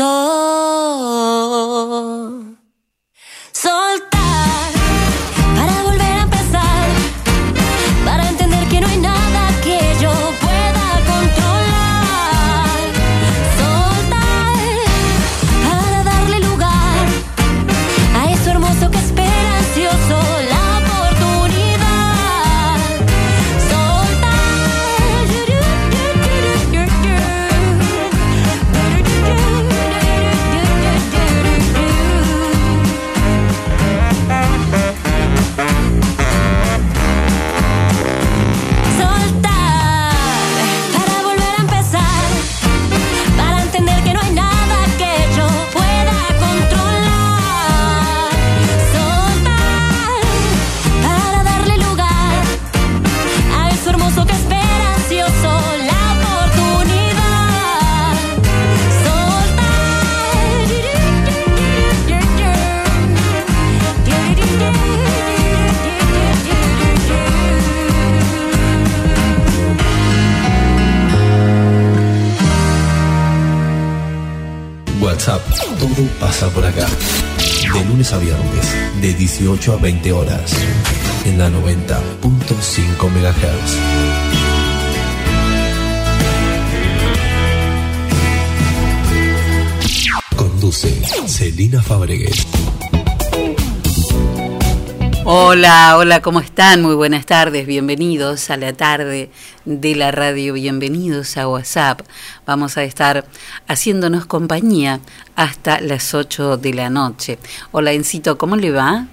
A 18 a 20 horas, en la 90.5 MHz. Conduce Celina Fabregues. Hola, hola, ¿cómo están? Muy buenas tardes, bienvenidos a la tarde de la radio, bienvenidos a WhatsApp. Vamos a estar haciéndonos compañía hasta las 8 de la noche. Hola, Encito, ¿cómo le va?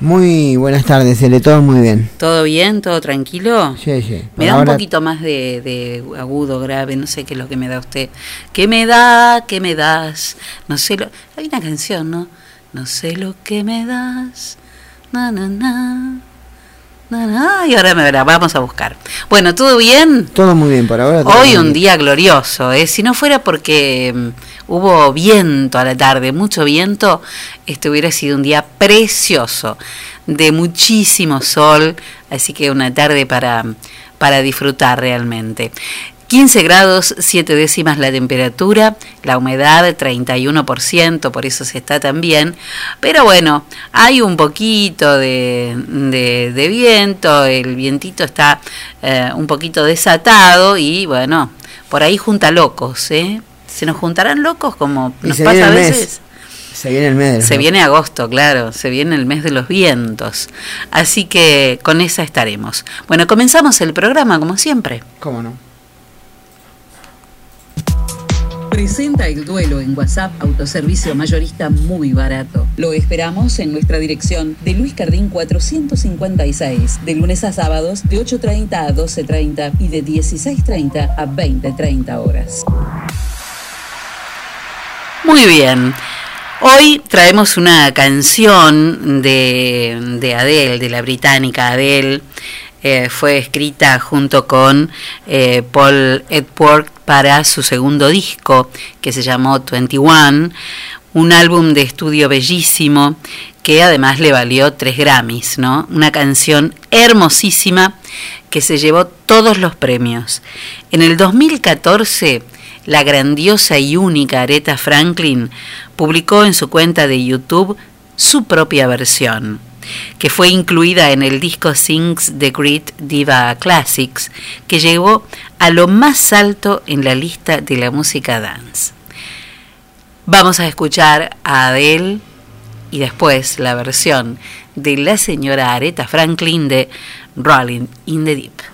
Muy buenas tardes, le todo muy bien. ¿Todo bien? ¿Todo tranquilo? Sí, sí. Me da un poquito más de, de, agudo, grave, no sé qué es lo que me da usted. ¿Qué me da? ¿Qué me das? No sé lo... Hay una canción, ¿no? No sé lo que me das Na, na, na. Y ahora me verá, vamos a buscar. Bueno, ¿todo bien? Todo muy bien por ahora. Hoy un día glorioso, ¿eh? si no fuera porque mm, hubo viento a la tarde, mucho viento, este hubiera sido un día precioso, de muchísimo sol, así que una tarde para, para disfrutar realmente. 15 grados 7 décimas la temperatura, la humedad 31%, por eso se está tan bien. Pero bueno, hay un poquito de, de, viento, el vientito está eh, un poquito desatado y bueno, por ahí junta locos, ¿eh? Se nos juntarán locos como nos pasa a veces. Se viene el mes. Se viene agosto, claro, se viene el mes de los vientos. Así que con esa estaremos. Bueno, comenzamos el programa como siempre. ¿Cómo no? Presenta el duelo en WhatsApp Autoservicio Mayorista muy barato. Lo esperamos en nuestra dirección de Luis Cardín 456, de lunes a sábados de 8.30 a 12.30 y de 16.30 a 20.30 horas. Muy bien. Hoy traemos una canción de, de Adele, de la británica Adele. Eh, fue escrita junto con eh, Paul Edward para su segundo disco que se llamó 21, un álbum de estudio bellísimo que además le valió tres Grammys, ¿no? Una canción hermosísima que se llevó todos los premios. En el 2014, la grandiosa y única Aretha Franklin publicó en su cuenta de YouTube su propia versión que fue incluida en el disco Sings the Great Diva Classics, que llegó a lo más alto en la lista de la música dance. Vamos a escuchar a Adele y después la versión de la señora Aretha Franklin de Rolling in the Deep.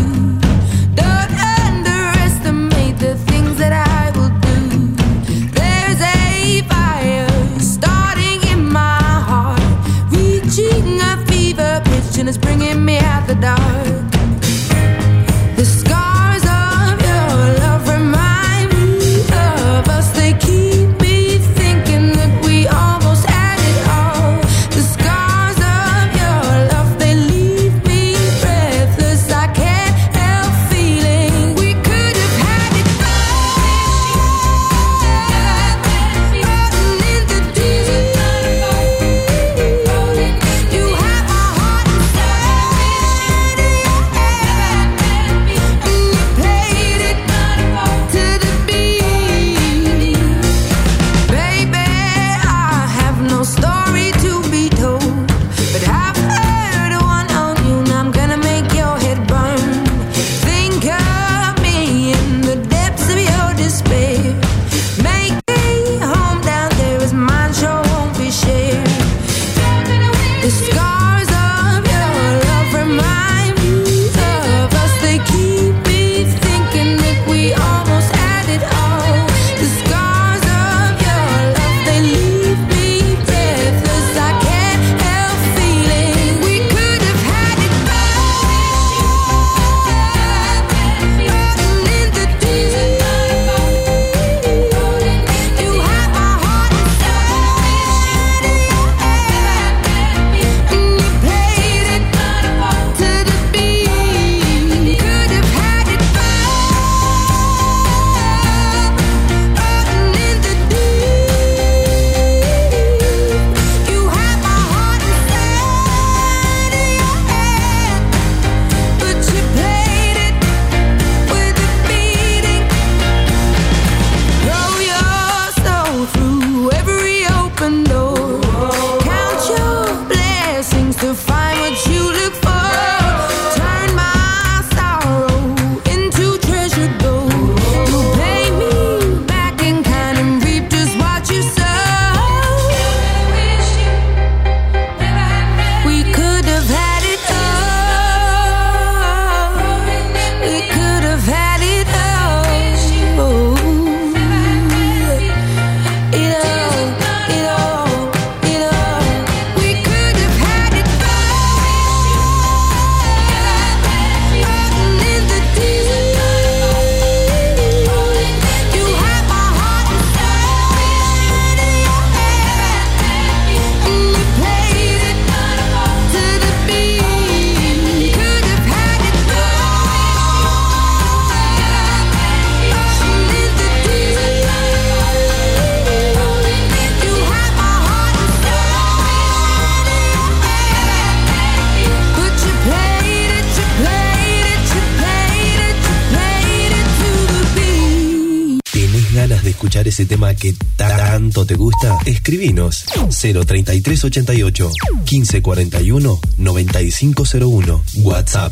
dark. the Escribinos 03388 1541 9501 WhatsApp.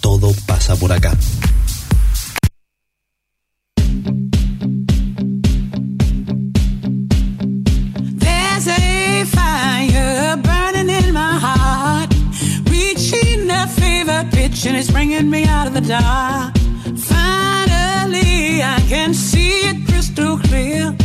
Todo pasa por acá. and it's bringing me out of the dark. Finally, I can see it crystal clear.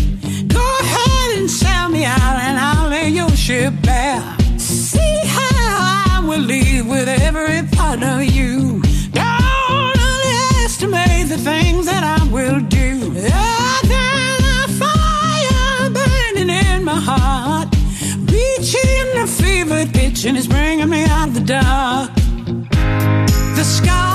and sell me out, and I'll lay your ship bare. See how I will leave with every part of you. Don't underestimate the things that I will do. Oh, got a fire burning in my heart, reaching a fever pitch, and it's bringing me out of the dark. The sky.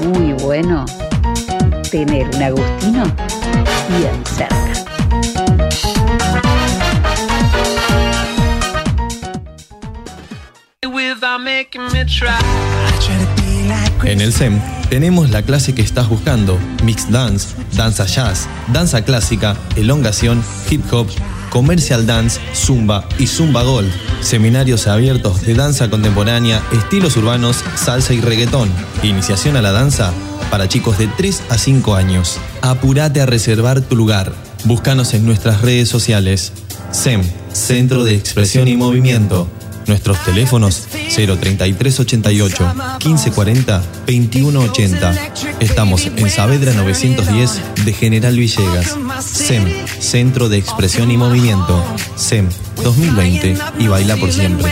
bueno tener un Agustino bien cerca. En el SEM tenemos la clase que estás buscando, Mixed Dance, Danza Jazz, Danza Clásica, Elongación, Hip Hop, Commercial Dance, Zumba y Zumba Gold. Seminarios abiertos de danza contemporánea, estilos urbanos, salsa y reggaetón. Iniciación a la danza para chicos de 3 a 5 años. Apúrate a reservar tu lugar. Búscanos en nuestras redes sociales. SEM, Centro de Expresión y Movimiento. Nuestros teléfonos 03388 1540 2180. Estamos en Saavedra 910 de General Villegas. SEM, Centro de Expresión y Movimiento. SEM 2020 y baila por siempre.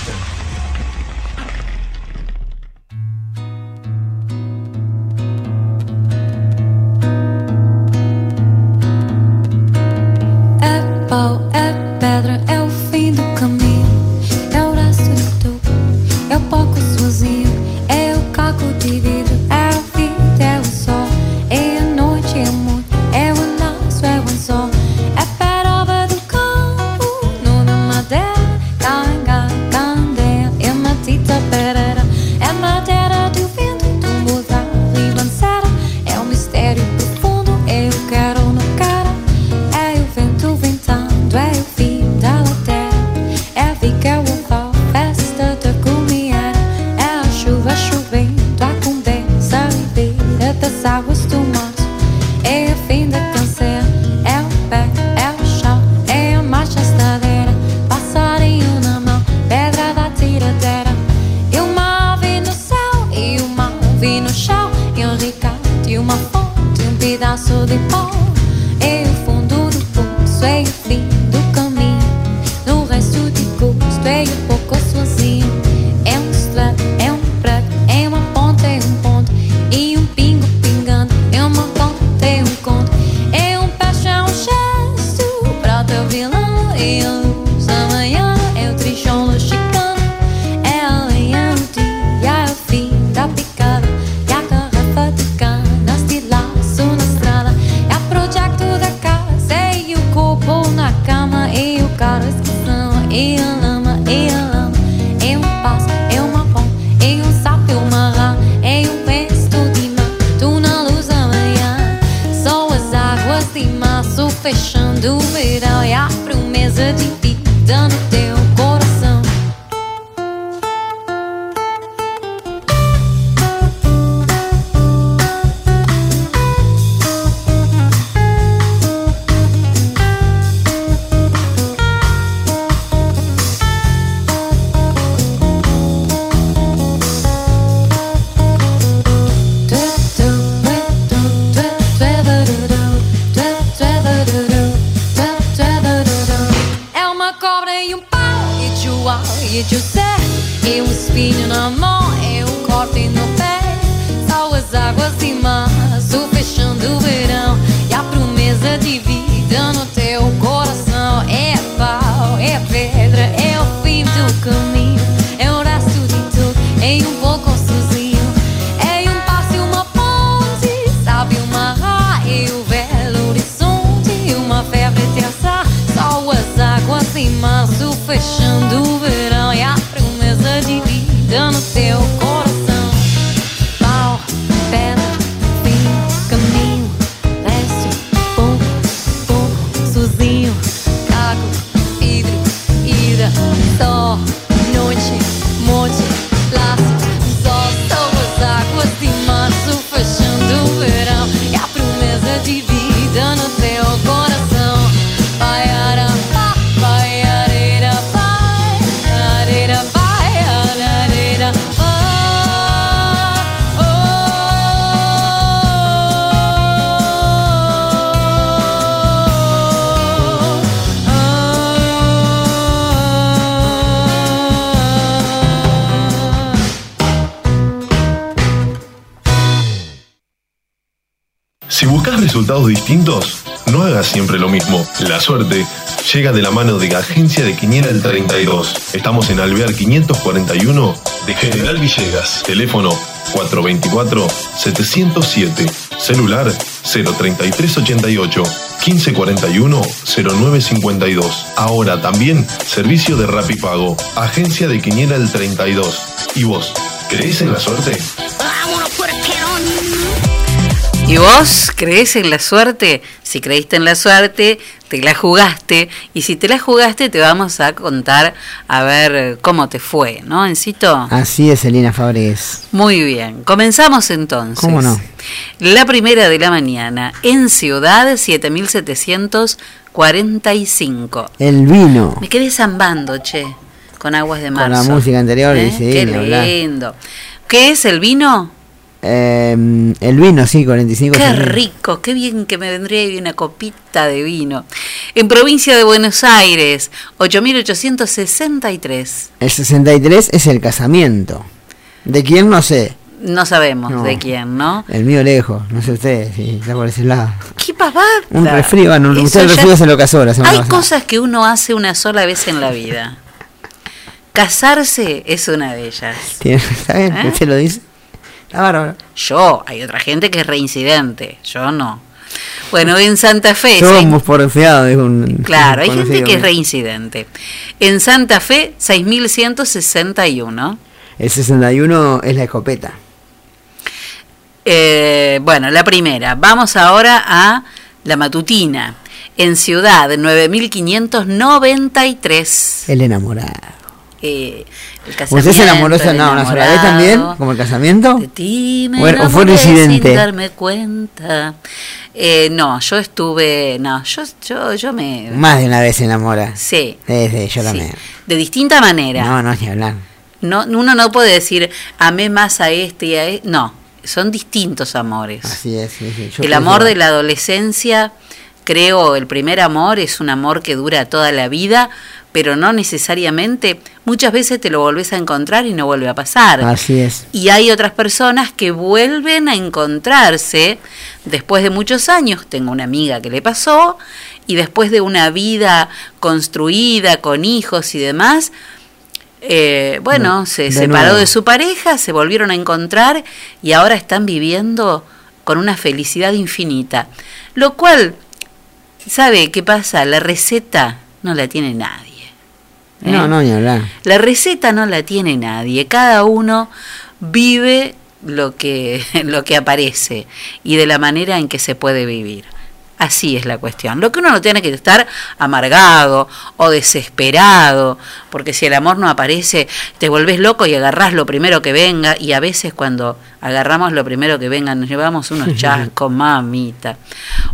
Fechando o verão. E a promessa de vida no suerte llega de la mano de Agencia de Quiniela el 32. Estamos en Alvear 541 de General Villegas. Teléfono 424-707. Celular 03388 1541 0952. Ahora también servicio de Rapipago. Agencia de Quiniela el 32. ¿Y vos? ¿Crees en la suerte? ¿Y vos crees en la suerte? Si creíste en la suerte, te la jugaste. Y si te la jugaste, te vamos a contar a ver cómo te fue, ¿no, Encito? Así es, Elena Fabregues. Muy bien. Comenzamos entonces. ¿Cómo no? La primera de la mañana, en Ciudad 7745. El vino. Me quedé zambando, che, con aguas de marzo. Con la música anterior, ¿Eh? sí, Qué lindo. ¿Qué es el vino? Eh, el vino, sí, 45 Qué rico, qué bien que me vendría ahí una copita de vino. En provincia de Buenos Aires, 8863. El 63 es el casamiento. ¿De quién? No sé. No sabemos No. de quién, ¿no? El mío lejos, no sé ustedes, si está por ese lado. ¡Qué pavada! Un resfrío, bueno, usted el resfrío se lo casó la semana Hay pasada. cosas que uno hace una sola vez en la vida. Casarse es una de ellas. Tiene- ¿Está bien? ¿Eh? ¿Usted lo dice? Bárbaro. Yo, hay otra gente que es reincidente, yo no. Bueno, en Santa Fe, Somos porfiados, un. claro, hay gente que es reincidente. En Santa Fe, 6161. El 61 es la escopeta. Eh, bueno, la primera. Vamos ahora a la matutina. En Ciudad, 9593. El enamorado. Eh, el ¿Usted se casamiento, enamoró el no, una sola vez también? ¿Como el casamiento? De ti me ¿O o fue un incidente? sin darme cuenta. Eh, no, yo estuve, no, yo, yo, yo me, Más de una vez se enamora. sí, Sí, sí, yo sí, también. de distinta manera. No, no, ni hablar. No, uno no puede decir amé más a este y a este, no, son distintos amores. Así es, sí, sí. Yo el amor de la adolescencia, creo, el primer amor es un amor que dura toda la vida, pero no necesariamente, muchas veces te lo volvés a encontrar y no vuelve a pasar. Así es. Y hay otras personas que vuelven a encontrarse después de muchos años. Tengo una amiga que le pasó y después de una vida construida con hijos y demás, eh, bueno, se de separó nuevo. de su pareja, se volvieron a encontrar y ahora están viviendo con una felicidad infinita. Lo cual, ¿sabe qué pasa? La receta no la tiene nadie. ¿Eh? No, no, ni hablar. La receta no la tiene nadie, cada uno vive lo que, lo que aparece y de la manera en que se puede vivir. Así es la cuestión. Lo que uno no tiene que estar amargado o desesperado, porque si el amor no aparece, te volvés loco y agarrás lo primero que venga, y a veces cuando agarramos lo primero que venga nos llevamos unos chascos, mamita.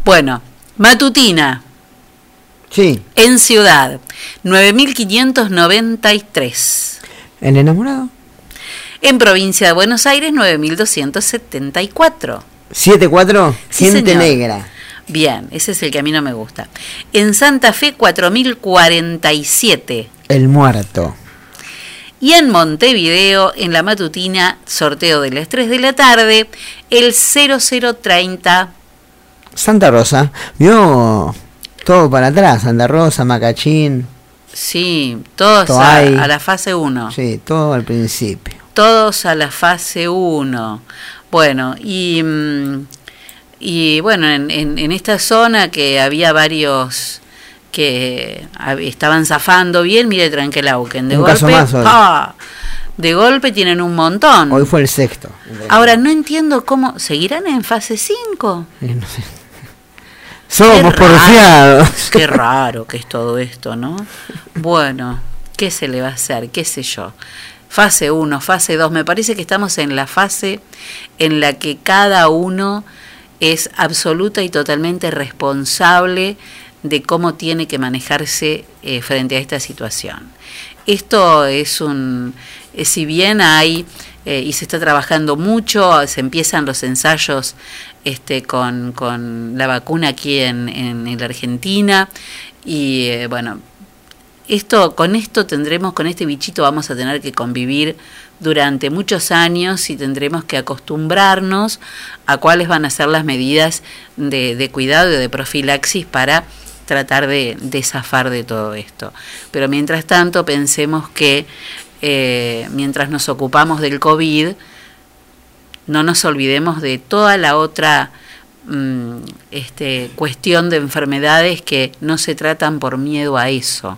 Bueno, matutina, Sí, en Ciudad, 9593. el enamorado. En provincia de Buenos Aires, 9274. 7-4, Sí, gente señor. negra. Bien, ese es el que a mí no me gusta. En Santa Fe, 4047. El muerto. Y en Montevideo, en la matutina, sorteo de las 3 de la tarde, el 0030. Santa Rosa, vio todo para atrás, Santa Rosa, Macachín, Sí, todos a, la fase 1. sí, todo al principio. Todos a la fase 1. Bueno, y, mm, y bueno, en, en- en esta zona que había varios que estaban zafando bien, mire Tranquilauquen, de Un golpe, caso más hoy. ¡pa! de golpe tienen un montón. Hoy fue el sexto. Ahora no entiendo cómo, ¿seguirán en fase 5? Eh, no sé. Somos porfiados. Qué raro que es todo esto, ¿no? Bueno, ¿qué se le va a hacer? ¿Qué sé yo? Fase 1, fase 2, me parece que estamos en la fase en la que cada uno es absoluta y totalmente responsable de cómo tiene que manejarse eh, frente a esta situación. Esto es un, si bien hay eh, y se está trabajando mucho, se empiezan los ensayos este, con, con la vacuna aquí en, en, en la Argentina y eh, bueno, esto, con esto tendremos, con este bichito vamos a tener que convivir durante muchos años y tendremos que acostumbrarnos a cuáles van a ser las medidas de, de cuidado y de profilaxis para tratar de, de zafar de todo esto. Pero mientras tanto pensemos que eh, mientras nos ocupamos del COVID, no nos olvidemos de toda la otra mm, este, cuestión de enfermedades que no se tratan por miedo a eso.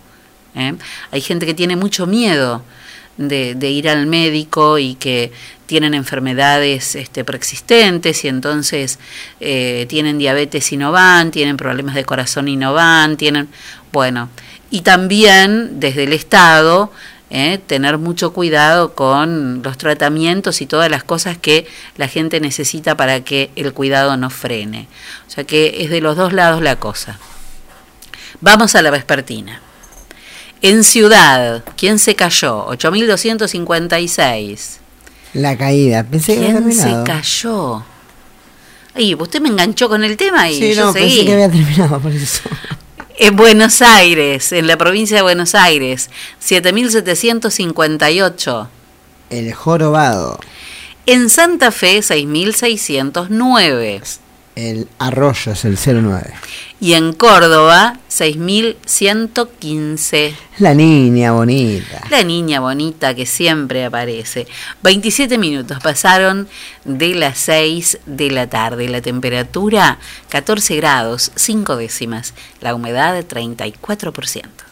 ¿eh? Hay gente que tiene mucho miedo de, ir al médico y que tienen enfermedades este, preexistentes y entonces eh, tienen diabetes y no van, tienen problemas de corazón y no van, tienen, bueno, y también desde el Estado eh, tener mucho cuidado con los tratamientos y todas las cosas que la gente necesita para que el cuidado no frene. O sea que es de los dos lados la cosa. Vamos a la vespertina. En Ciudad, ¿quién se cayó? 8.256. La caída. Pensé que había ¿Quién se terminado. cayó? Ay, usted me enganchó con el tema y Sí, yo no, seguí. pensé que había terminado por eso. En Buenos Aires, en la provincia de Buenos Aires, 7.758. El jorobado. En Santa Fe, 6.609. El arroyo es el 09. Y en Córdoba, 6.115. La niña bonita. La niña bonita que siempre aparece. 27 minutos pasaron de las 6 de la tarde. La temperatura 14 grados, 5 décimas. La humedad 34%.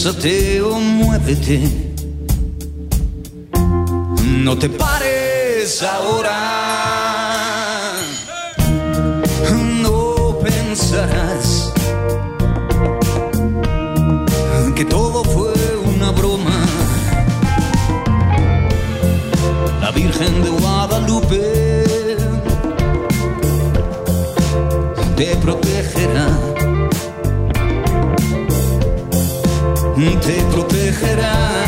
Cánsate o muévete. No te pares ahora. No pensarás que todo fue una broma. La Virgen de Guadalupe te protegerá. Te protegerá.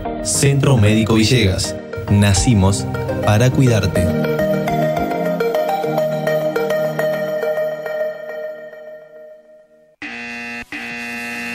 Centro Médico Villegas. Nacimos para cuidarte.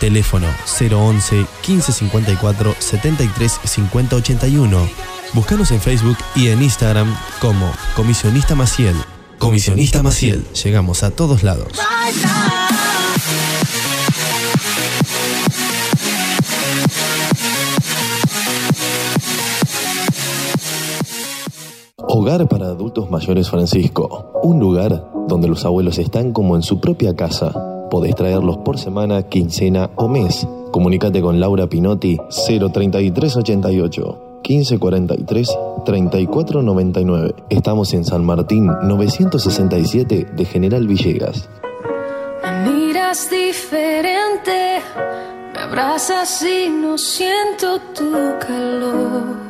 Teléfono 011 1554 73 50 81. Búscanos en Facebook y en Instagram como Comisionista Maciel. Comisionista Maciel. Llegamos a todos lados. Hogar para adultos mayores Francisco. Un lugar donde los abuelos están como en su propia casa. Podés traerlos por semana, quincena o mes. Comunícate con Laura Pinotti 03388 1543 3499. Estamos en San Martín 967 de General Villegas. Me miras diferente, me abrazas y no siento tu calor.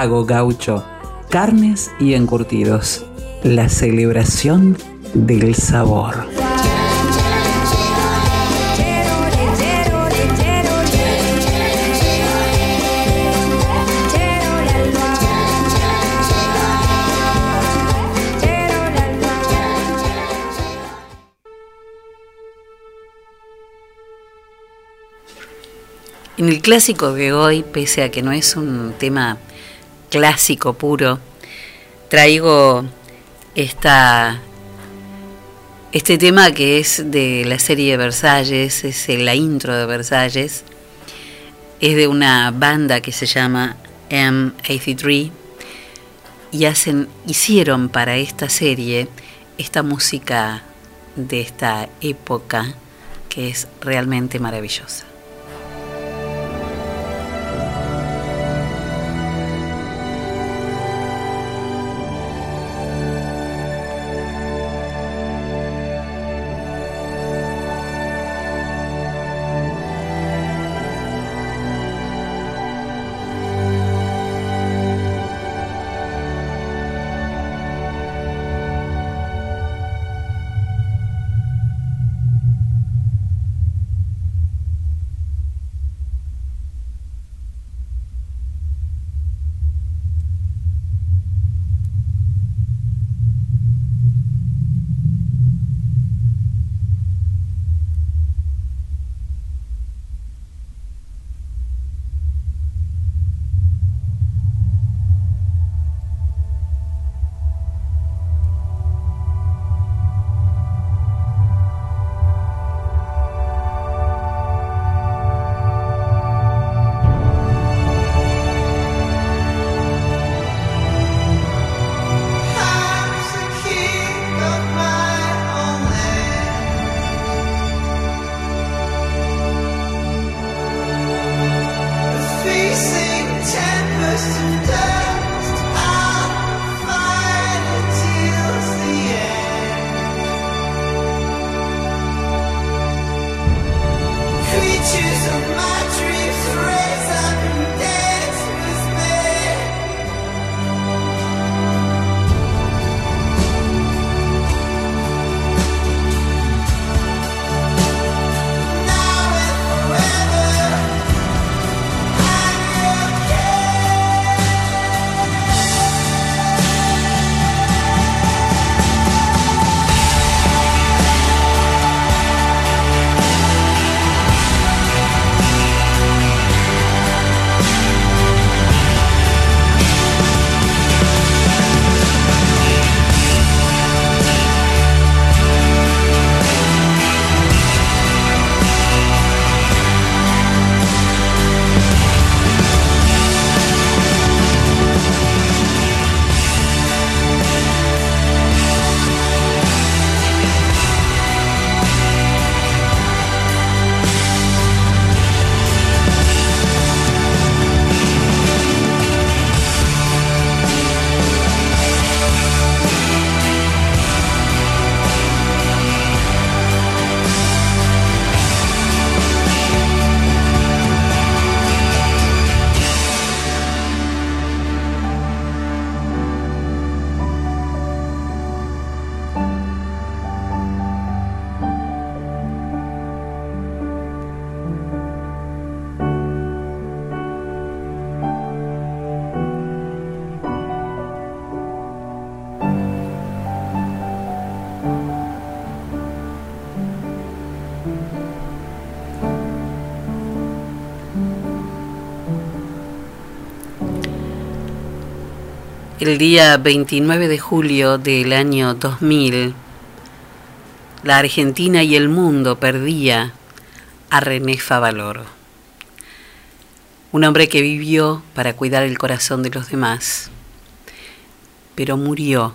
Pago Gaucho. Carnes y encurtidos. La celebración del sabor. En el clásico de hoy, pese a que no es un tema clásico puro, traigo esta, este tema que es de la serie Versalles, es la intro de Versalles, es de una banda que se llama M83 y hacen, hicieron para esta serie esta música de esta época que es realmente maravillosa. El día 29 de julio del año 2000, la Argentina y el mundo perdía a René Favaloro, un hombre que vivió para cuidar el corazón de los demás, pero murió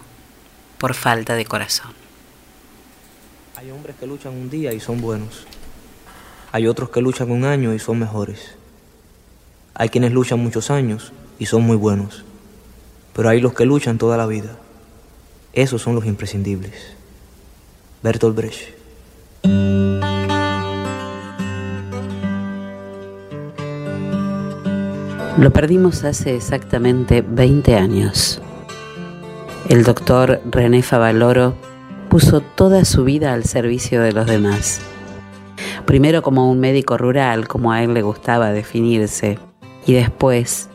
por falta de corazón. Hay hombres que luchan un día y son buenos. Hay otros que luchan un año y son mejores. Hay quienes luchan muchos años y son muy buenos. Pero hay los que luchan toda la vida. Esos son los imprescindibles. Bertolt Brecht. Lo perdimos hace exactamente 20 años. El doctor René Favaloro puso toda su vida al servicio de los demás. Primero como un médico rural, como a él le gustaba definirse, y después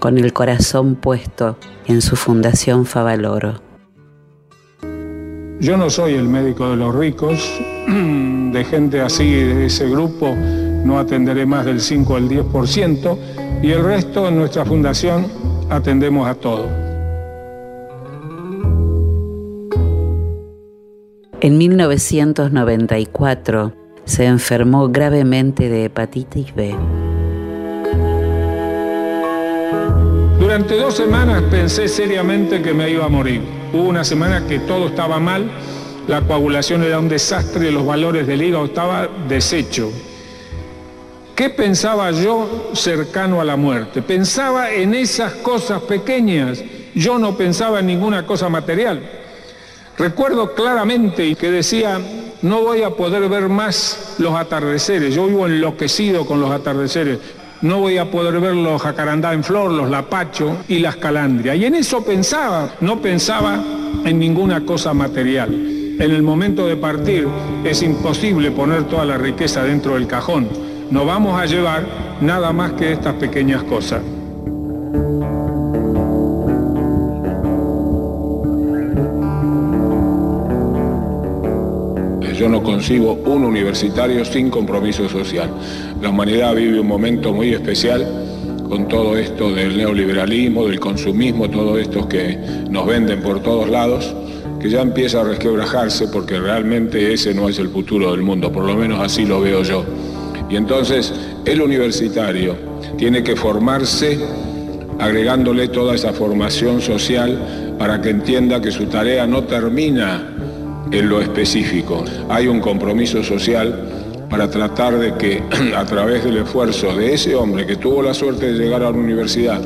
con el corazón puesto en su fundación Favaloro. Yo no soy el médico de los ricos, de gente así, de ese grupo, no atenderé más del 5 al 10%, y el resto en nuestra fundación atendemos a todo. En 1994 se enfermó gravemente de hepatitis B. Durante dos semanas pensé seriamente que me iba a morir. Hubo una semana que todo estaba mal, la coagulación era un desastre, los valores del hígado estaba deshecho. ¿Qué pensaba yo cercano a la muerte? Pensaba en esas cosas pequeñas. Yo no pensaba en ninguna cosa material. Recuerdo claramente que decía, no voy a poder ver más los atardeceres. Yo vivo enloquecido con los atardeceres. No voy a poder ver los jacarandá en flor, los lapacho y las calandrias. Y en eso pensaba, no pensaba en ninguna cosa material. En el momento de partir es imposible poner toda la riqueza dentro del cajón. No vamos a llevar nada más que estas pequeñas cosas. Yo no concibo un universitario sin compromiso social. La humanidad vive un momento muy especial con todo esto del neoliberalismo, del consumismo, todo esto que nos venden por todos lados, que ya empieza a resquebrajarse porque realmente ese no es el futuro del mundo, por lo menos así lo veo yo. Y entonces el universitario tiene que formarse agregándole toda esa formación social para que entienda que su tarea no termina en lo específico. Hay un compromiso social para tratar de que a través del esfuerzo de ese hombre que tuvo la suerte de llegar a la universidad,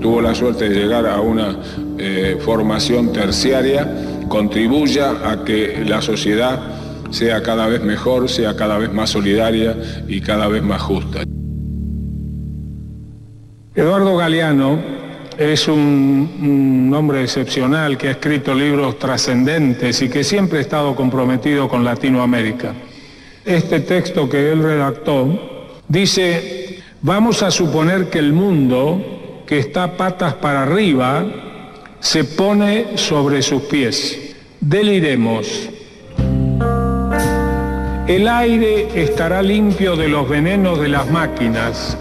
tuvo la suerte de llegar a una eh, formación terciaria, contribuya a que la sociedad sea cada vez mejor, sea cada vez más solidaria y cada vez más justa. Eduardo Galeano es un, un, hombre excepcional que ha escrito libros trascendentes y que siempre ha estado comprometido con Latinoamérica. Este texto que él redactó dice, vamos a suponer que el mundo, que está patas para arriba, se pone sobre sus pies. Deliremos. El aire estará limpio de los venenos de las máquinas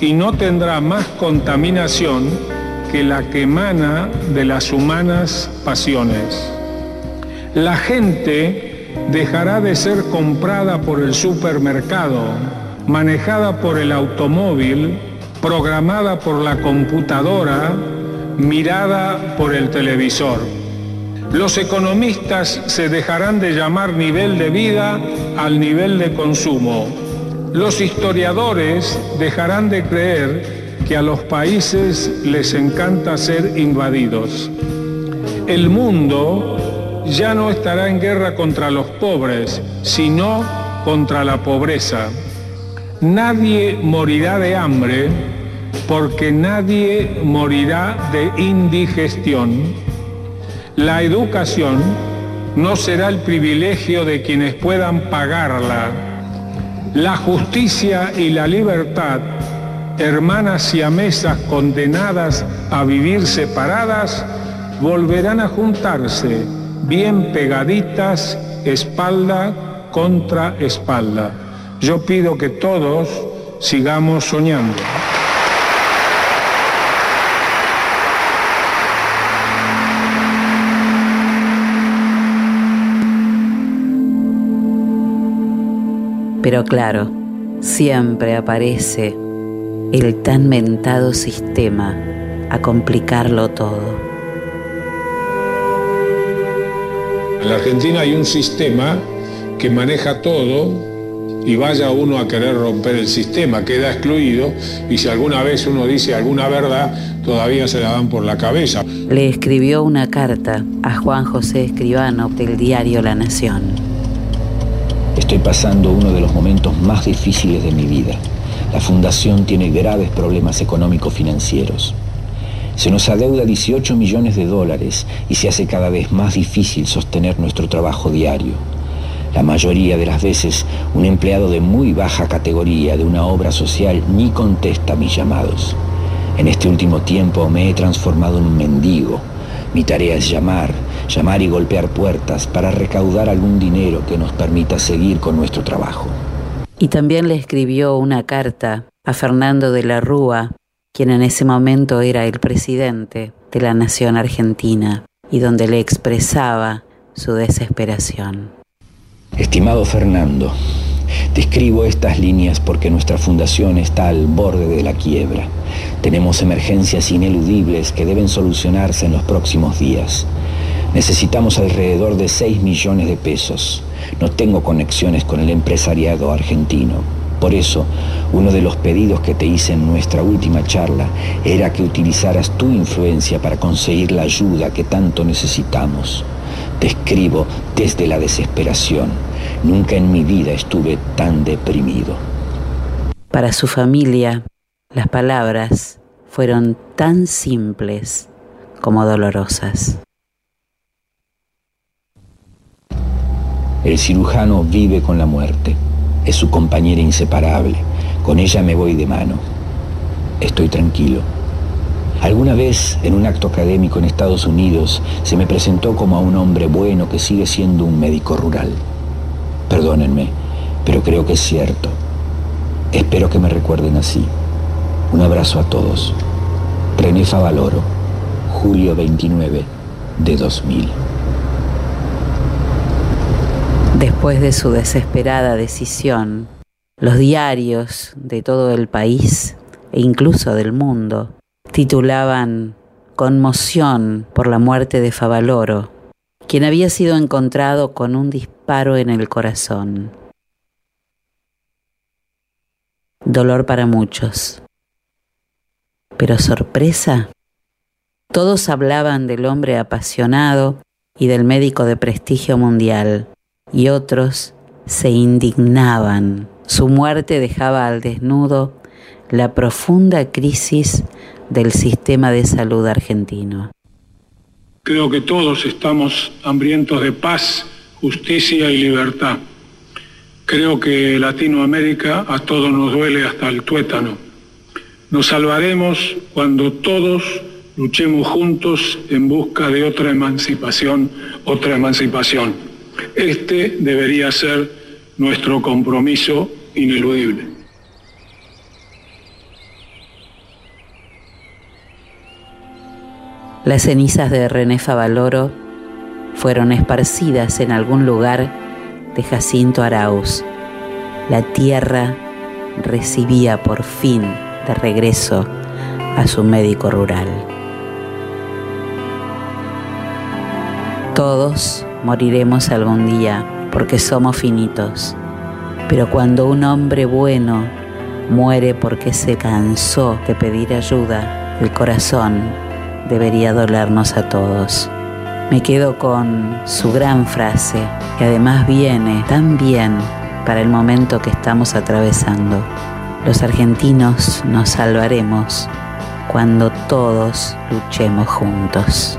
y no tendrá más contaminación que la que emana de las humanas pasiones. La gente dejará de ser comprada por el supermercado, manejada por el automóvil, programada por la computadora, mirada por el televisor. Los economistas se dejarán de llamar nivel de vida al nivel de consumo. Los historiadores dejarán de creer que a los países les encanta ser invadidos. El mundo ya no estará en guerra contra los pobres, sino contra la pobreza. Nadie morirá de hambre porque nadie morirá de indigestión. La educación no será el privilegio de quienes puedan pagarla. La justicia y la libertad, hermanas y siamesas condenadas a vivir separadas, volverán a juntarse bien pegaditas, espalda contra espalda. Yo pido que todos sigamos soñando. Pero claro, siempre aparece el tan mentado sistema a complicarlo todo. En la Argentina hay un sistema que maneja todo y vaya uno a querer romper el sistema, queda excluido y si alguna vez uno dice alguna verdad, todavía se la dan por la cabeza. Le escribió una carta a Juan José Escribano del diario La Nación. Estoy pasando uno de los momentos más difíciles de mi vida. La fundación tiene graves problemas económico-financieros. Se nos adeuda 18 millones de dólares y se hace cada vez más difícil sostener nuestro trabajo diario. La mayoría de las veces, un empleado de muy baja categoría de una obra social ni contesta mis llamados. En este último tiempo me he transformado en un mendigo. Mi tarea es llamar, llamar y golpear puertas para recaudar algún dinero que nos permita seguir con nuestro trabajo. Y también le escribió una carta a Fernando de la Rúa, quien en ese momento era el presidente de la nación argentina, y donde le expresaba su desesperación. Estimado Fernando, te escribo estas líneas porque nuestra fundación está al borde de la quiebra. Tenemos emergencias ineludibles que deben solucionarse en los próximos días. Necesitamos alrededor de 6 millones de pesos. No tengo conexiones con el empresariado argentino. Por eso, uno de los pedidos que te hice en nuestra última charla era que utilizaras tu influencia para conseguir la ayuda que tanto necesitamos. Te escribo desde la desesperación. Nunca en mi vida estuve tan deprimido. Para su familia, las palabras fueron tan simples como dolorosas. El cirujano vive con la muerte. Es su compañera inseparable. Con ella me voy de mano. Estoy tranquilo. Alguna vez, en un acto académico en Estados Unidos, se me presentó como a un hombre bueno que sigue siendo un médico rural. Perdónenme, pero creo que es cierto. Espero que me recuerden así. Un abrazo a todos. René Favaloro, julio 29 de 2000. Después de su desesperada decisión, los diarios de todo el país e incluso del mundo titulaban Conmoción por la muerte de Favaloro, quien había sido encontrado con un disparo en el corazón. Dolor para muchos. Pero sorpresa. Todos hablaban del hombre apasionado y del médico de prestigio mundial, y otros se indignaban. Su muerte dejaba al desnudo la profunda crisis del sistema de salud argentino. Creo que todos estamos hambrientos de paz, justicia y libertad. Creo que Latinoamérica a todos nos duele hasta el tuétano. Nos salvaremos cuando todos luchemos juntos en busca de otra emancipación, otra emancipación. Este debería ser nuestro compromiso ineludible. Las cenizas de René Favaloro fueron esparcidas en algún lugar de Jacinto Arauz. La tierra recibía por fin de regreso a su médico rural. Todos moriremos algún día porque somos finitos, pero cuando un hombre bueno muere porque se cansó de pedir ayuda, el corazón debería dolernos a todos. Me quedo con su gran frase, que además viene tan bien para el momento que estamos atravesando. Los argentinos nos salvaremos cuando todos luchemos juntos.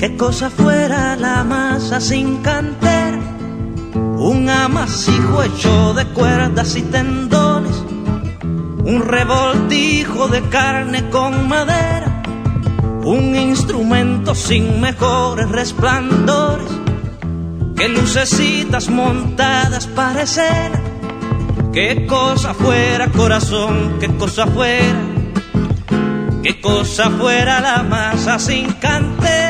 qué cosa fuera la masa sin cantera, un amasijo hecho de cuerdas y tendones, un revoltijo de carne con madera, un instrumento sin mejores resplandores, que lucecitas montadas para escena, qué cosa fuera corazón, qué cosa fuera, qué cosa fuera la masa sin cantera,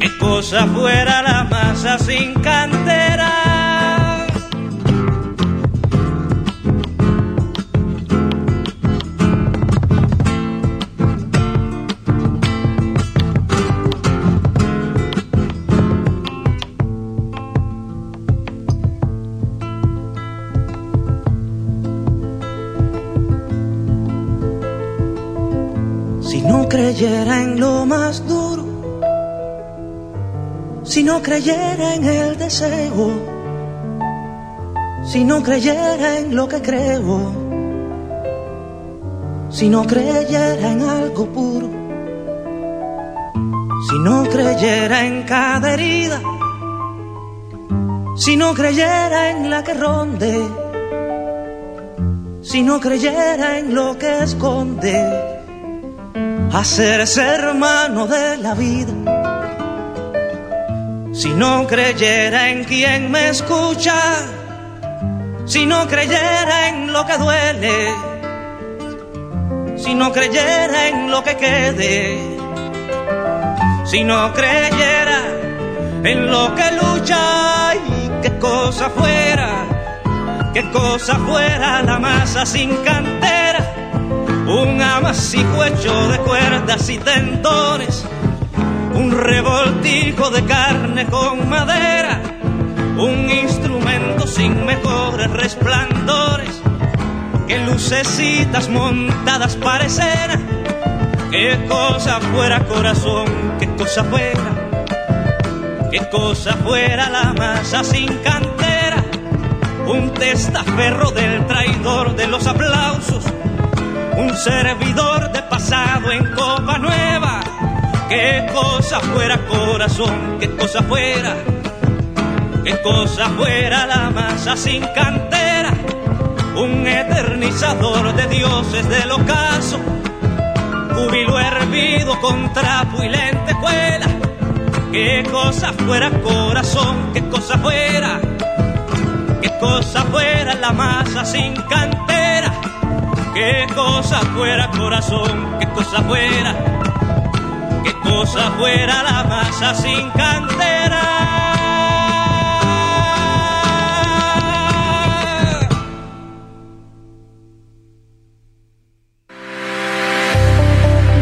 qué cosa fuera la masa sin cantera. Si no creyera en lo más duro, si no creyera en el deseo, si no creyera en lo que creo, si no creyera en algo puro, si no creyera en cada herida, si no creyera en la que ronde, si no creyera en lo que esconde hacerse hermano de la vida. Si no creyera en quien me escucha, si no creyera en lo que duele, si no creyera en lo que quede, si no creyera en lo que lucha y qué cosa fuera, qué cosa fuera la masa sin cantera un amasijo hecho de cuerdas y tendones, un revoltijo de carne con madera, un instrumento sin mejores resplandores, que lucecitas montadas para escena, qué cosa fuera corazón, qué cosa fuera, qué cosa fuera la masa sin cantera, un testaferro del traidor de los aplausos un servidor de pasado en copa nueva. Qué cosa fuera corazón, qué cosa fuera, qué cosa fuera la masa sin cantera. Un eternizador de dioses del ocaso, júbilo hervido con trapo y lentejuela. Qué cosa fuera corazón, qué cosa fuera, qué cosa fuera la masa sin cantera. Qué cosa fuera corazón, qué cosa fuera, qué cosa fuera la masa sin cantera.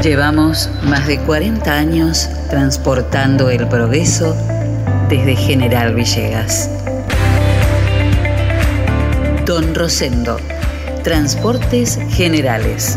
Llevamos más de 40 años transportando el progreso desde General Villegas. Don Rosendo, Transportes Generales.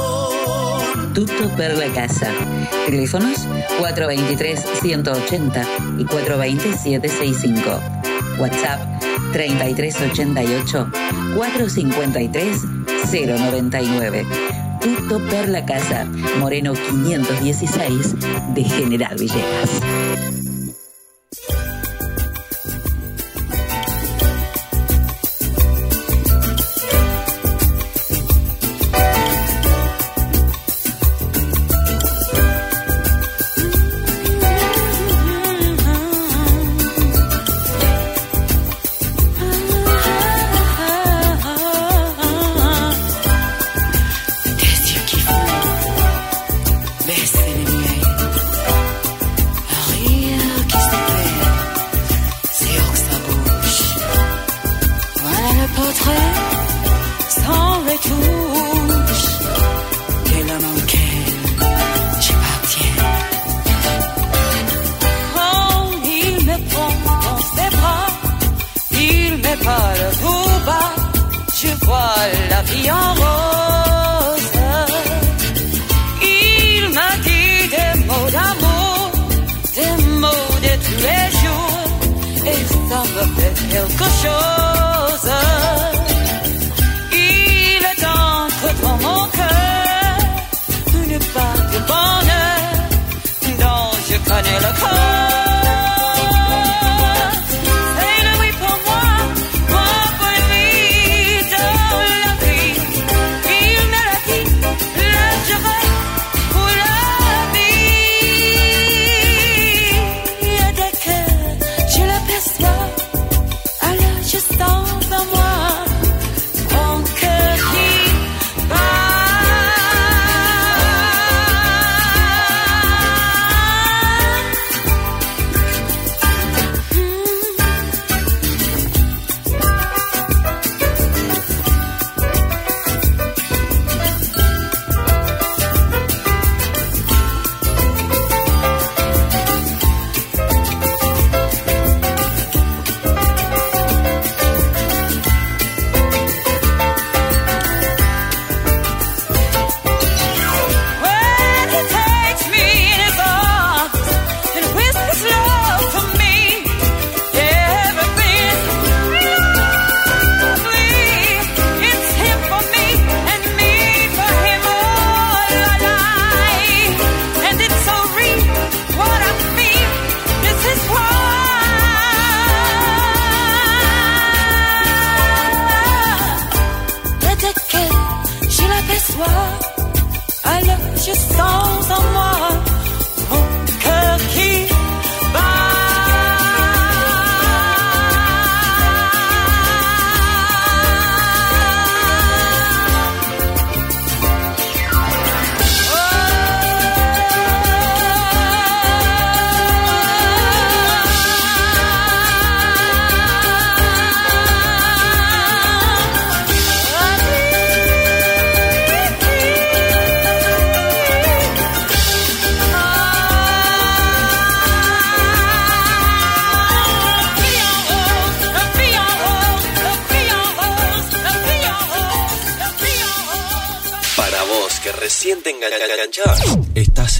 Tuto Perla Casa. Teléfonos 423-180 y 420-765. WhatsApp 3388-453-099. Tuto Perla Casa, Moreno 516 de General Villegas.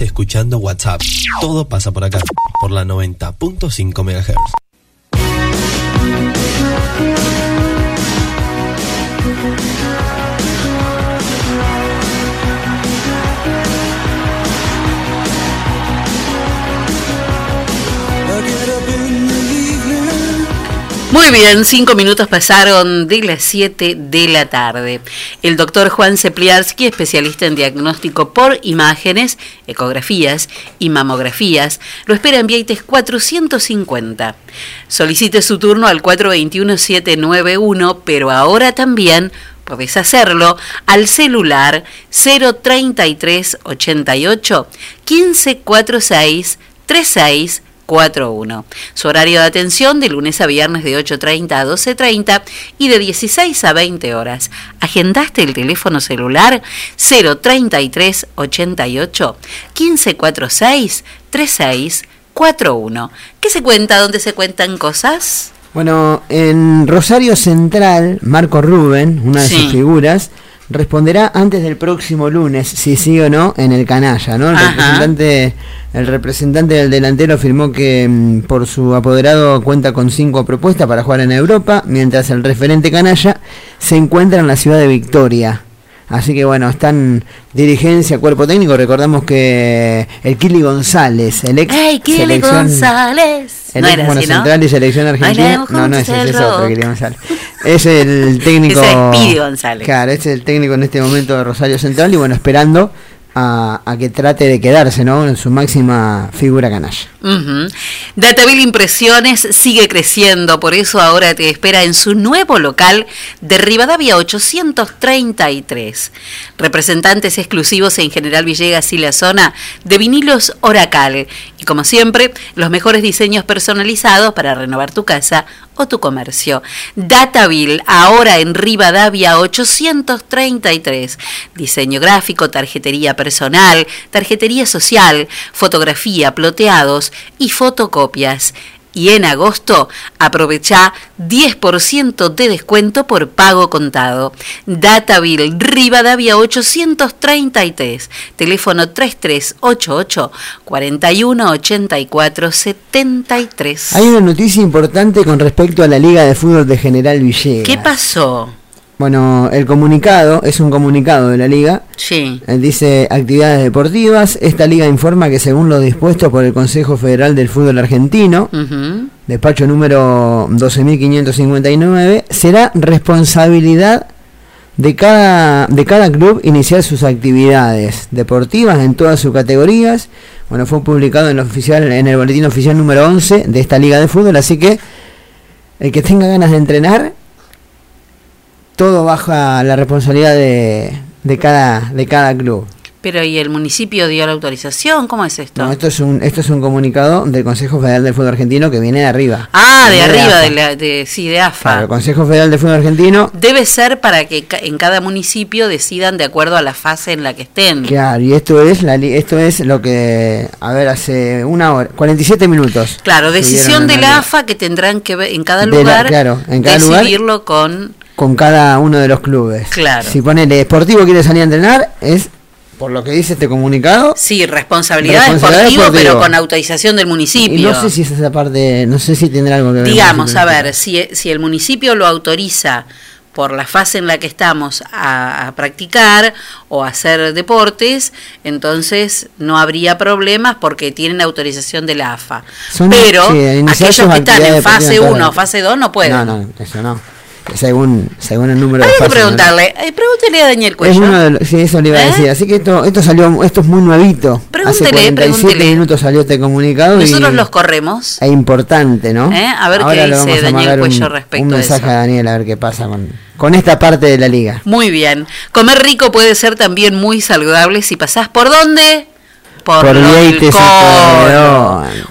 Escuchando WhatsApp. Todo pasa por acá, por la 90.5 MHz. Muy bien, cinco minutos pasaron de las 7 de la tarde. El doctor Juan Cepliarski, especialista en diagnóstico por imágenes, ecografías y mamografías, lo espera en Vieites 450. Solicite su turno al 421-791, pero ahora también podés hacerlo al celular 033 88 1546 36 41. Su horario de atención de lunes a viernes de 8.30 a 12.30 y de 16 a 20 horas. ¿Agendaste el teléfono celular 033 88 1546 3641? ¿Qué se cuenta? ¿Dónde se cuentan cosas? Bueno, en Rosario Central, Marco Rubén, una de Sí. sus figuras, responderá antes del próximo lunes si sí o no en el canalla, ¿no? El Ajá. representante, el representante del delantero afirmó que mm, por su apoderado cuenta con cinco propuestas para jugar en Europa, mientras el referente canalla se encuentra en la ciudad de Victoria. Así que bueno, están dirigencia, cuerpo técnico. Recordamos que el Kili González, el ex ¡Hey, Kili selección- González! el No ex era Mono así, ¿no? Central y Selección Argentina. No, no es ese, es otro. Kili González. Es el técnico. Es González. Claro, es el técnico en este momento de Rosario Central y bueno, esperando a, que trate de quedarse, ¿no? En su máxima figura canalla. Dataville Impresiones sigue creciendo, por eso ahora te espera en su nuevo local de Rivadavia 833. Representantes exclusivos en General Villegas y la zona de vinilos Oracal. Y como siempre, los mejores diseños personalizados para renovar tu casa o tu comercio. Dataville, ahora en Rivadavia 833. Diseño gráfico, tarjetería personal, tarjetería social, fotografía, ploteados y fotocopias. Y en agosto aprovecha 10% de descuento por pago contado. Dataville, Rivadavia 833, teléfono 3388 4184 73. Hay una noticia importante con respecto a la Liga de Fútbol de General Villegas. ¿Qué pasó? Bueno, el comunicado es un comunicado de la liga. Sí. Él dice actividades deportivas. Esta liga informa que según lo dispuesto por el Consejo Federal del Fútbol Argentino, Ujú. despacho número 12.559, será responsabilidad de cada, de cada club iniciar sus actividades deportivas en todas sus categorías. Bueno, fue publicado en, el oficial, en el boletín oficial número 11 de esta liga de fútbol, así que el que tenga ganas de entrenar, todo baja la responsabilidad de, de, cada, de cada club. Pero ¿y el municipio dio la autorización? ¿Cómo es esto? No, esto es un esto es un comunicado del Consejo Federal del Fútbol Argentino que viene de arriba. ah, de arriba, de, la, de, sí, de AFA. Claro, el Consejo Federal del Fútbol Argentino Debe ser para que en cada municipio decidan de acuerdo a la fase en la que estén. Claro, y esto es la li- esto es lo que a ver hace una hora, 47 minutos. Claro, decisión de la la- AFA que tendrán que ver en cada De lugar, claro, en cada lugar. decidirlo con... con cada uno de los clubes. Claro. Si ponele Sportivo quiere salir a entrenar, es por lo que dice este comunicado. Sí, responsabilidad, deportiva. pero con autorización del municipio. Y no sé si es esa parte, no sé si tendrá algo que ver. Digamos, a ver, si, si el municipio lo autoriza por la fase en la que estamos a, a practicar o a hacer deportes, entonces no habría problemas porque tienen autorización de la AFA. Son- Pero sí, aquellos que están en fase deportivas 1 o fase 2 no pueden. No, no, eso no. Según, según el número Hay de que fases, ¿no? preguntarle, eh, pregúntele a Daniel Es Cuello. uno de los- sí, eso le iba a ¿Eh? decir. Así que esto, esto salió, esto es muy nuevito. Hace Pregúntele, 47 pregúntele. minutos salió este comunicado Nosotros y los corremos. es importante, ¿no? ¿Eh? A ver qué Ahora le dice a Daniel mandar un, Cuello respecto un a mensaje eso. a Daniel a ver qué pasa con, con esta parte de la liga. Muy bien. Comer rico puede ser también muy saludable si pasás por dónde? Por. Pueyrredón.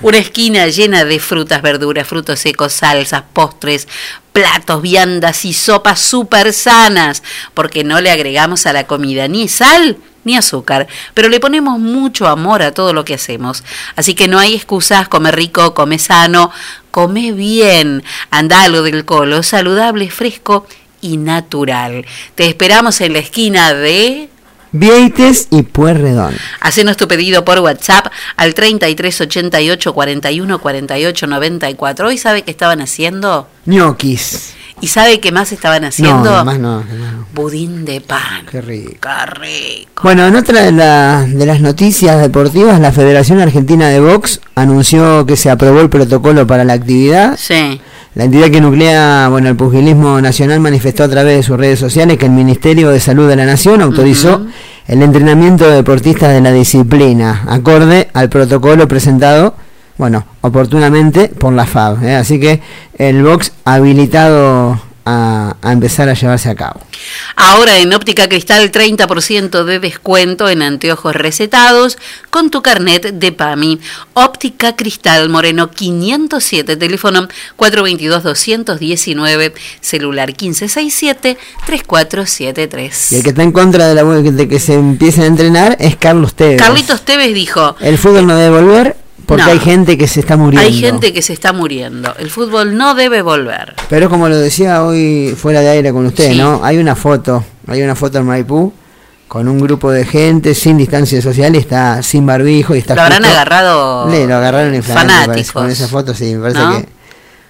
Una esquina llena de frutas, verduras, frutos secos, salsas, postres, platos, viandas y sopas súper sanas, porque no le agregamos a la comida ni sal ni azúcar, pero le ponemos mucho amor a todo lo que hacemos. Así que no hay excusas, come rico, come sano, come bien, anda a lo del colo, saludable, fresco y natural. Te esperamos en la esquina de... Vieites y Puerredón. Hacenos tu pedido por WhatsApp al 3388 41 48 94. Hoy sabe qué estaban haciendo Ñoquis. y sabe qué más estaban haciendo. No, además no, no. Budín de pan. Qué rico. Qué rico. Bueno, en otra de, la- de las noticias deportivas, la Federación Argentina de Box anunció que se aprobó el protocolo para la actividad. Sí. La entidad que nuclea bueno, el pugilismo nacional manifestó a través de sus redes sociales que el Ministerio de Salud de la Nación autorizó el entrenamiento de deportistas de la disciplina, acorde al protocolo presentado, bueno, oportunamente por la FAB. ¿eh? Así que el box habilitado a, a empezar a llevarse a cabo. Ahora en Óptica Cristal 30% de descuento en anteojos recetados con tu carnet de PAMI. Óptica Cristal Moreno 507, teléfono 422-219, celular 1567-3473. Y el que está en contra de, la, de que se empiecen a entrenar es Carlos Tevez. Carlitos Tevez dijo, El fútbol no debe volver porque No. hay gente que se está muriendo. hay gente que se está muriendo, el fútbol no debe volver. Pero como lo decía hoy fuera de aire con usted, Sí. ¿no? Hay una foto, hay una foto en Maipú con un grupo de gente sin distancia social y está sin barbijo y está Lo habrán justo- agarrado Le, lo agarraron en me parece, fanáticos. con esa foto sí, me parece ¿No? que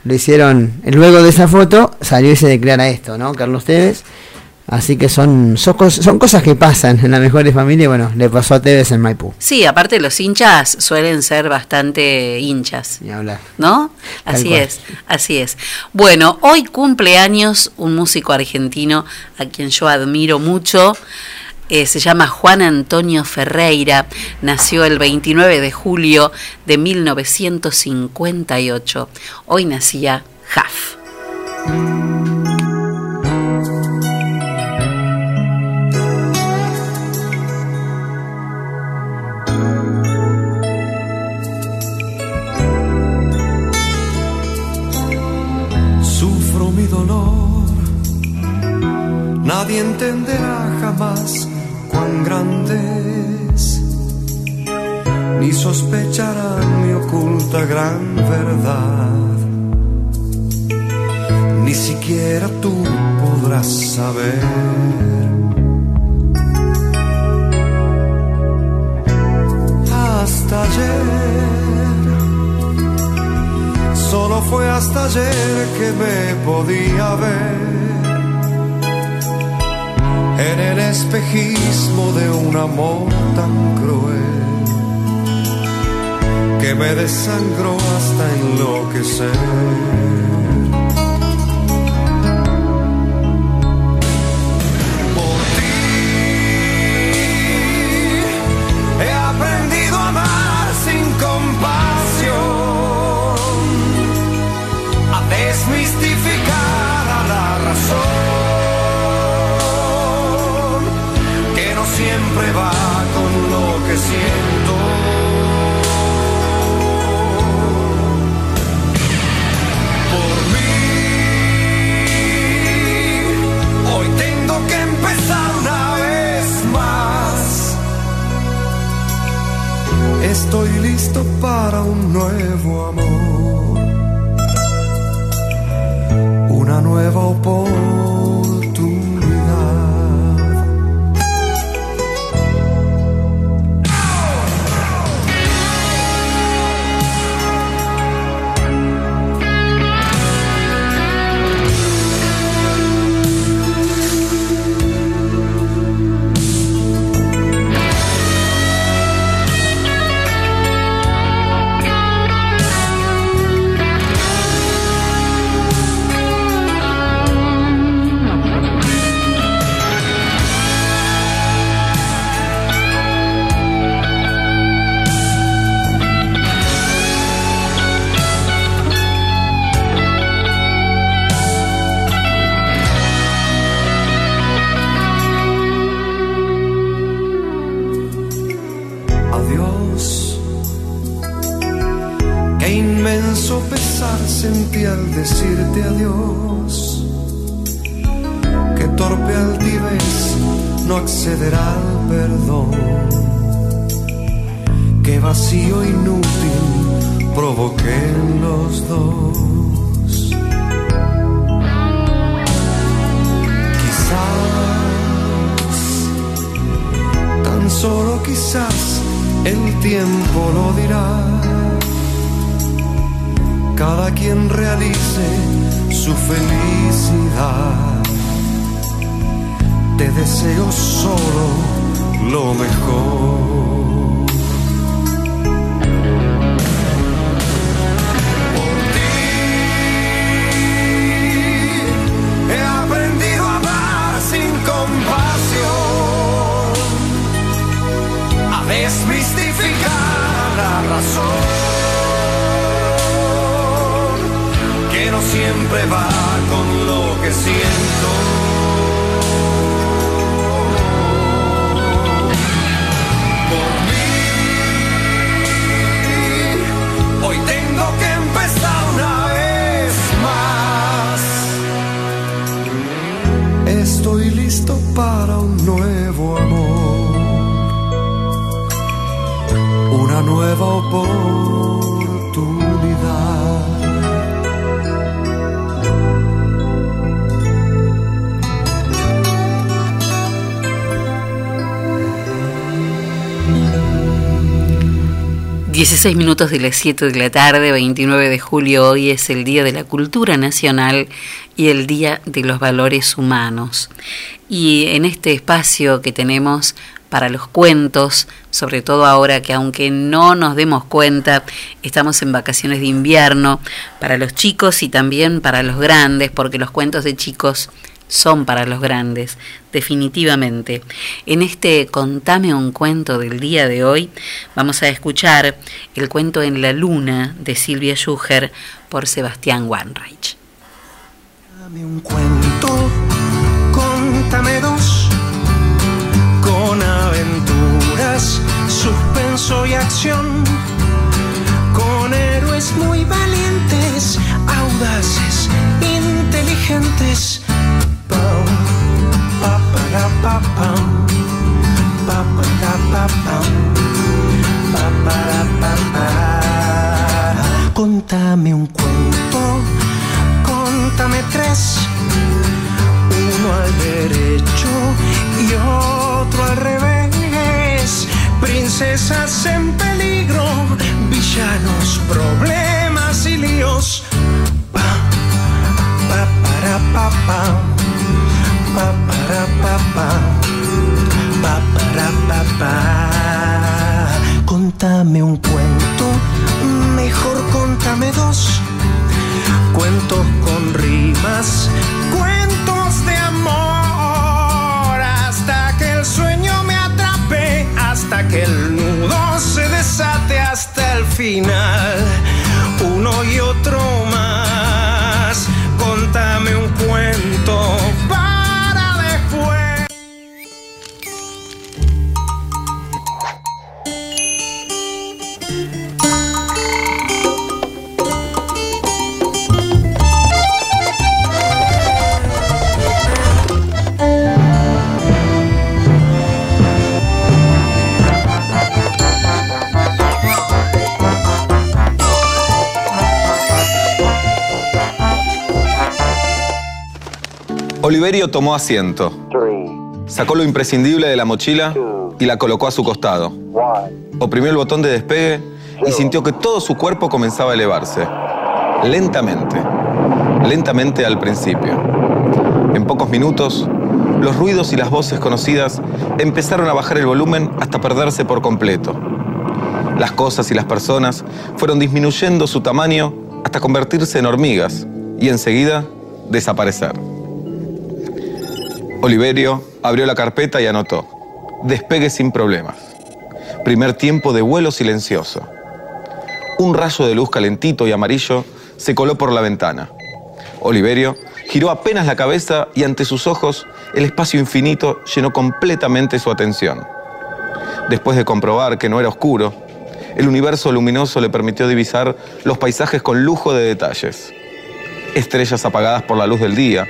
lo hicieron. Luego de esa foto salió y se declara esto, ¿no? Carlos Tevez. Así que son, son, cos- son cosas que pasan en las mejores familias. Bueno, le pasó a Tevez en Maipú. Sí, aparte los hinchas suelen ser bastante hinchas. Ni hablar. ¿No? Tal Así cual. es, así es. Bueno, hoy cumpleaños un músico argentino a quien yo admiro mucho. eh, se llama Juan Antonio Ferreira. Nació el 29 de julio de 1958. Hoy nacía Jaf. Nadie entenderá jamás cuán grande es, ni sospechará mi oculta gran verdad, ni siquiera tú podrás saber. Hasta ayer Solo fue hasta ayer que me podía ver en el espejismo de un amor tan cruel que me desangró hasta enloquecer. 6 minutos de las 7 de la tarde, 29 de julio, hoy es el Día de la Cultura Nacional y el Día de los Valores Humanos. Y en este espacio que tenemos para los cuentos, sobre todo ahora que aunque no nos demos cuenta, estamos en vacaciones de invierno, para los chicos y también para los grandes, porque los cuentos de chicos son para los grandes, definitivamente. En este Contame un cuento del día de hoy vamos a escuchar el cuento En la luna de Silvia Schuher por Sebastián Wanreich. Dame un cuento, contame dos, con aventuras, suspenso y acción, con héroes muy valientes, audaces, inteligentes. Tomó asiento. Sacó lo imprescindible de la mochila y la colocó a su costado. Oprimió el botón de despegue y sintió que todo su cuerpo comenzaba a elevarse. Lentamente. Lentamente al principio. En pocos minutos, los ruidos y las voces conocidas empezaron a bajar el volumen hasta perderse por completo. Las cosas y las personas fueron disminuyendo su tamaño hasta convertirse en hormigas y enseguida desaparecer. Oliverio abrió la carpeta y anotó. Despegue sin problemas. Primer tiempo de vuelo silencioso. Un rayo de luz calentito y amarillo se coló por la ventana. Oliverio giró apenas la cabeza y ante sus ojos el espacio infinito llenó completamente su atención. Después de comprobar que no era oscuro, el universo luminoso le permitió divisar los paisajes con lujo de detalles. Estrellas apagadas por la luz del día,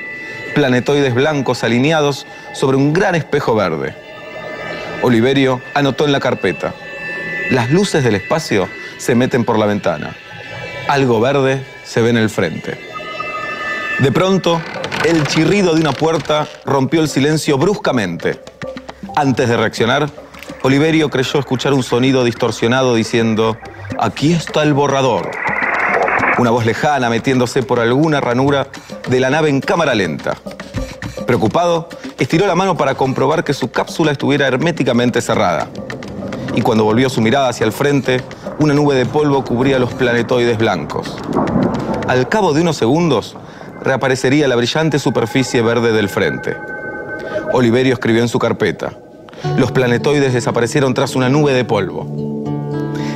planetoides blancos alineados sobre un gran espejo verde. Oliverio anotó en la carpeta. Las luces del espacio se meten por la ventana. Algo verde se ve en el frente. De pronto, el chirrido de una puerta rompió el silencio bruscamente. Antes de reaccionar, Oliverio creyó escuchar un sonido distorsionado diciendo, aquí está el borrador. Una voz lejana metiéndose por alguna ranura de la nave en cámara lenta. Preocupado, estiró la mano para comprobar que su cápsula estuviera herméticamente cerrada. Y cuando volvió su mirada hacia el frente, una nube de polvo cubría los planetoides blancos. Al cabo de unos segundos, reaparecería la brillante superficie verde del frente. Oliverio escribió en su carpeta. Los planetoides desaparecieron tras una nube de polvo.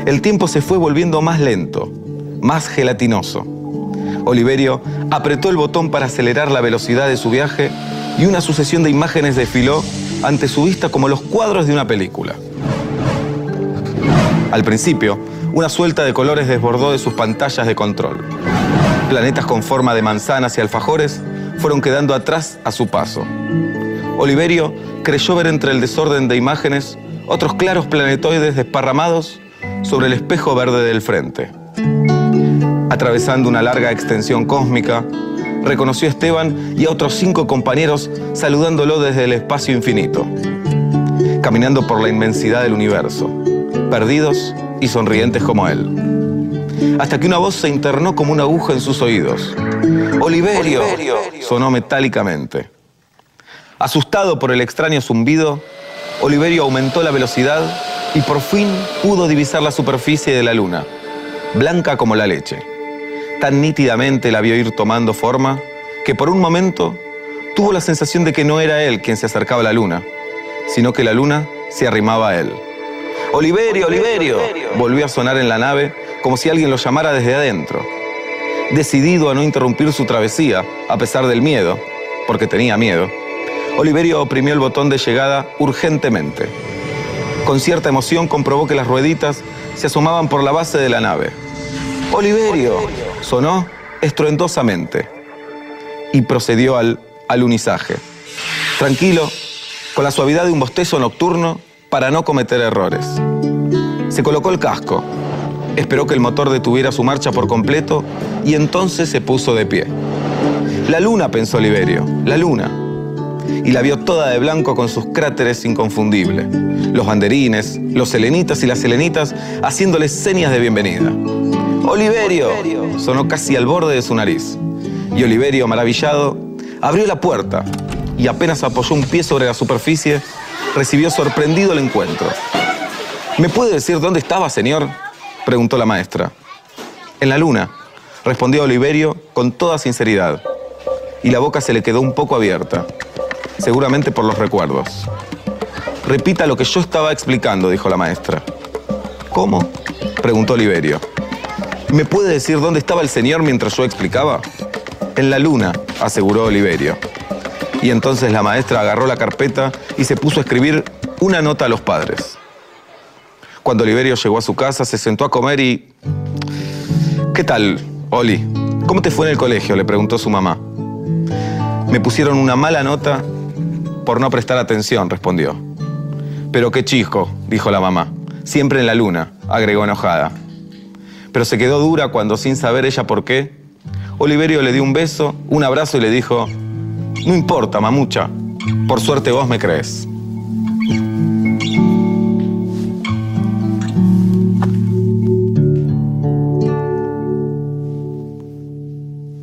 El tiempo se fue volviendo más lento, más gelatinoso. Oliverio apretó el botón para acelerar la velocidad de su viaje y una sucesión de imágenes desfiló ante su vista como los cuadros de una película. Al principio, una suelta de colores desbordó de sus pantallas de control. Planetas con forma de manzanas y alfajores fueron quedando atrás a su paso. Oliverio creyó ver entre el desorden de imágenes otros claros planetoides desparramados sobre el espejo verde del frente. Atravesando una larga extensión cósmica, reconoció a Esteban y a otros cinco compañeros saludándolo desde el espacio infinito, caminando por la inmensidad del universo, perdidos y sonrientes como él. Hasta que una voz se internó como una aguja en sus oídos. Oliverio, sonó metálicamente. Asustado por el extraño zumbido, Oliverio aumentó la velocidad y por fin pudo divisar la superficie de la luna, blanca como la leche. Tan nítidamente la vio ir tomando forma que por un momento tuvo la sensación de que no era él quien se acercaba a la luna, sino que la luna se arrimaba a él. Oliverio, Oliverio, volvió a sonar en la nave como si alguien lo llamara desde adentro. Decidido a no interrumpir su travesía, a pesar del miedo, porque tenía miedo, Oliverio oprimió el botón de llegada urgentemente. Con cierta emoción comprobó que las rueditas se asomaban por la base de la nave. Oliverio, sonó estruendosamente y procedió al alunizaje. Tranquilo, con la suavidad de un bostezo nocturno para no cometer errores. Se colocó el casco, esperó que el motor detuviera su marcha por completo y entonces se puso de pie. La luna, pensó Oliverio, la luna. Y la vio toda de blanco con sus cráteres inconfundibles. Los banderines, los selenitas y las selenitas haciéndole señas de bienvenida. Oliverio, sonó casi al borde de su nariz. Y Oliverio, maravillado, abrió la puerta y apenas apoyó un pie sobre la superficie, recibió sorprendido el encuentro. ¿Me puede decir dónde estaba, señor? preguntó la maestra. En la luna, respondió Oliverio con toda sinceridad. Y la boca se le quedó un poco abierta, seguramente por los recuerdos. Repita lo que yo estaba explicando, dijo la maestra. ¿Cómo? preguntó Oliverio. ¿Me puede decir dónde estaba el señor mientras yo explicaba? En la luna, aseguró Oliverio. Y entonces la maestra agarró la carpeta y se puso a escribir una nota a los padres. Cuando Oliverio llegó a su casa, se sentó a comer y... ¿Qué tal, Oli? ¿Cómo te fue en el colegio? Le preguntó su mamá. Me pusieron una mala nota por no prestar atención, respondió. Pero qué chico, dijo la mamá. Siempre en la luna, agregó enojada. Pero se quedó dura cuando, sin saber ella por qué, Oliverio le dio un beso, un abrazo y le dijo, no importa, mamucha, por suerte vos me crees.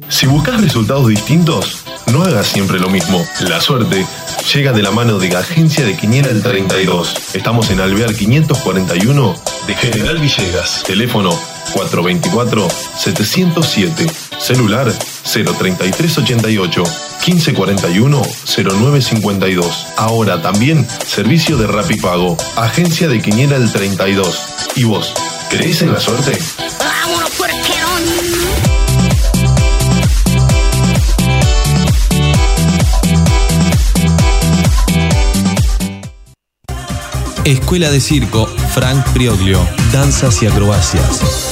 Si buscas resultados distintos, no hagas siempre lo mismo. La suerte llega de la mano de la agencia de Quiniela el 32. Estamos en Alvear 541 de General Villegas. Teléfono 424-707. Celular 03388 1541 0952. Ahora también servicio de Rapipago. Agencia de Quiniela el 32. ¿Y vos? ¿Crees en la suerte? Escuela de Circo, Frank Prioglio, danzas y acrobacias.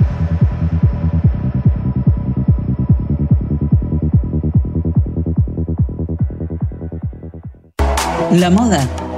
La moda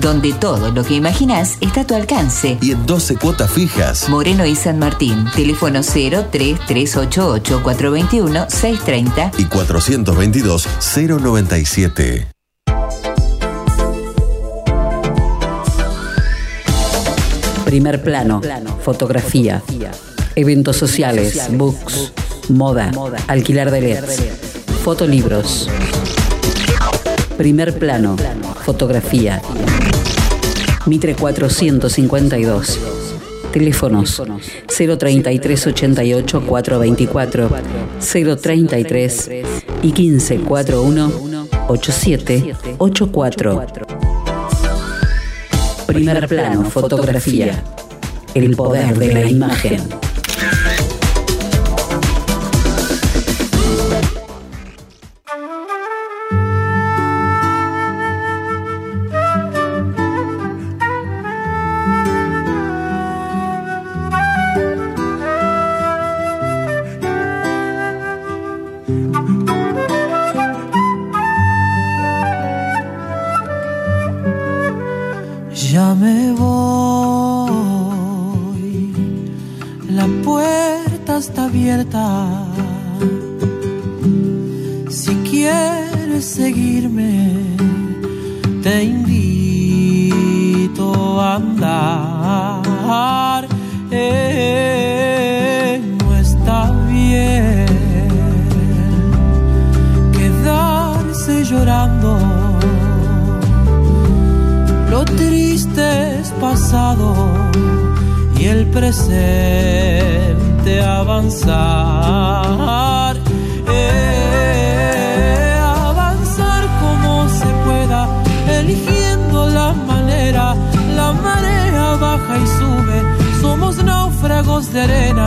Donde todo lo que imaginas está a tu alcance. Y en 12 cuotas fijas. Moreno y San Martín. Teléfono 03388 421 630. Y 422 097. Primer plano, fotografía, eventos sociales, books, moda, alquilar de LEDs, fotolibros. Primer plano, fotografía. Mitre 452. Teléfonos 033 88 424 033 y 1541 8784. Primer plano, fotografía. El poder de la imagen. Presente avanzar. Eh, avanzar como se pueda, eligiendo la manera. La marea baja y sube, somos náufragos de arena.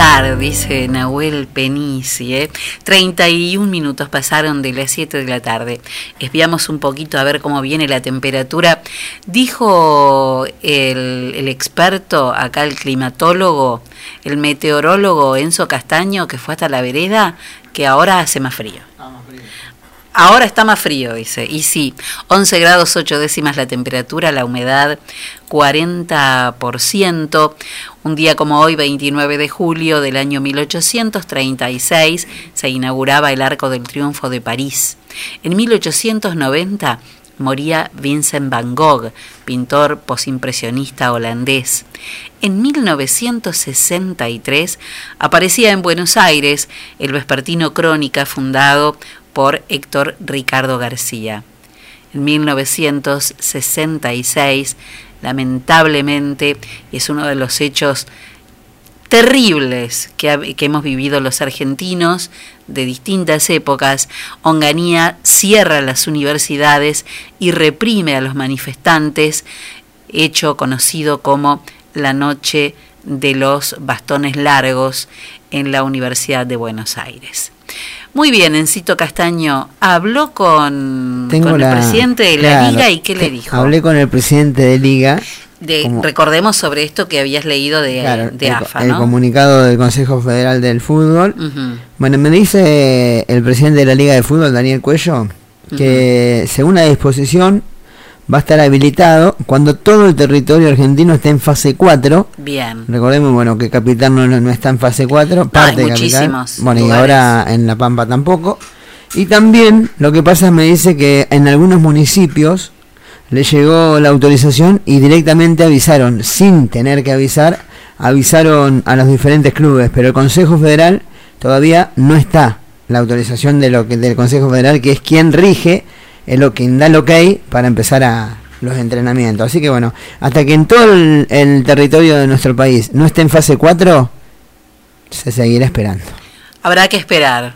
Dice Nahuel Penici. ¿eh? 31 minutos pasaron de las 7 de la tarde. Espiamos un poquito a ver cómo viene la temperatura. Dijo el, el experto, acá el climatólogo, el meteorólogo Enzo Castaño, que fue hasta la vereda, que ahora hace más frío. Ahora está más frío, dice. Y sí, 11 grados 8 décimas la temperatura, la humedad 40%. Un día como hoy, 29 de julio del año 1836, se inauguraba el Arco del Triunfo de París. En 1890 moría Vincent van Gogh, pintor posimpresionista holandés. En 1963 aparecía en Buenos Aires el vespertino Crónica fundado por Héctor Ricardo García. En 1966, lamentablemente, es uno de los hechos terribles que, que hemos vivido los argentinos de distintas épocas, Onganía cierra las universidades y reprime a los manifestantes, hecho conocido como la noche de los bastones largos en la Universidad de Buenos Aires. Muy bien, Encito Castaño habló con, Tengo con la- el presidente de la claro, Liga y qué le dijo. Hablé con el presidente de Liga. De- como- recordemos sobre esto que habías leído de, Claro, de el, AFA, el ¿no? comunicado del Consejo Federal del Fútbol. Bueno, me dice el presidente de la Liga de Fútbol, Daniel Cuello, que según la disposición va a estar habilitado cuando todo el territorio argentino esté en fase 4. Bien. Recordemos, bueno, que Capital no, no está en fase 4, parte hay de Capital. Bueno, y ahora en La Pampa tampoco. Y también lo que pasa me dice que en algunos municipios le llegó la autorización y directamente avisaron, sin tener que avisar, avisaron a los diferentes clubes, pero el Consejo Federal todavía no está la autorización de lo que del Consejo Federal, que es quien rige, es lo que da el ok para empezar a los entrenamientos. Así que bueno, hasta que en todo el, el territorio de nuestro país no esté en fase 4, se seguirá esperando. Habrá que esperar.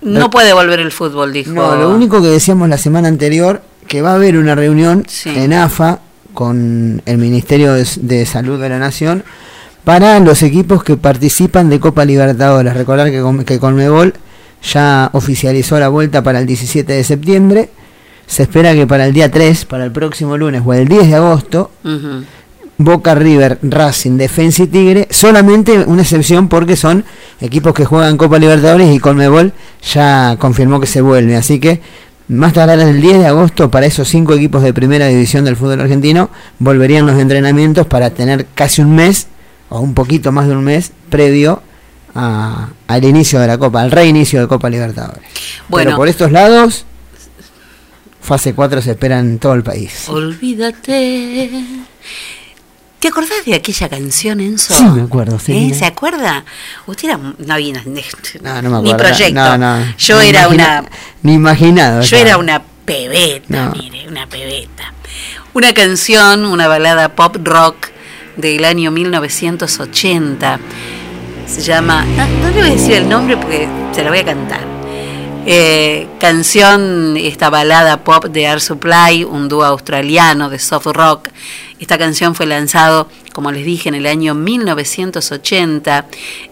No puede volver el fútbol, dijo. No, lo único que decíamos la semana anterior, que va a haber una reunión en AFA con el Ministerio de, de Salud de la Nación para los equipos que participan de Copa Libertadores. Recordar que, con- que Conmebol ya oficializó la vuelta para el 17 de septiembre. Se espera que para el día 3, para el próximo lunes o el 10 de agosto. Boca, River, Racing, Defensa y Tigre, solamente una excepción porque son equipos que juegan Copa Libertadores y Conmebol ya confirmó que se vuelve. Así que más tardar el 10 de agosto para esos cinco equipos de primera división del fútbol argentino volverían los entrenamientos para tener casi un mes o un poquito más de un mes previo a- al inicio de la Copa, al reinicio de Copa Libertadores. Bueno. Pero por estos lados, fase 4 se espera en todo el país. Olvídate. ¿Te acordás de aquella canción, Enzo? Sí, me acuerdo, sí. ¿Eh? ¿Se acuerda? Usted era, no No, no me ni acuerdo. proyecto. No, no. Yo Ni era imagina- una Ni imaginado. Yo era una pebeta, No. mire, una pebeta. Una canción, una balada pop rock del año 1980. Se llama, no, no le voy a decir el nombre porque se la voy a cantar. Eh, canción, esta balada pop de Air Supply, un dúo australiano de soft rock. Esta canción fue lanzado, como les dije, en el año 1980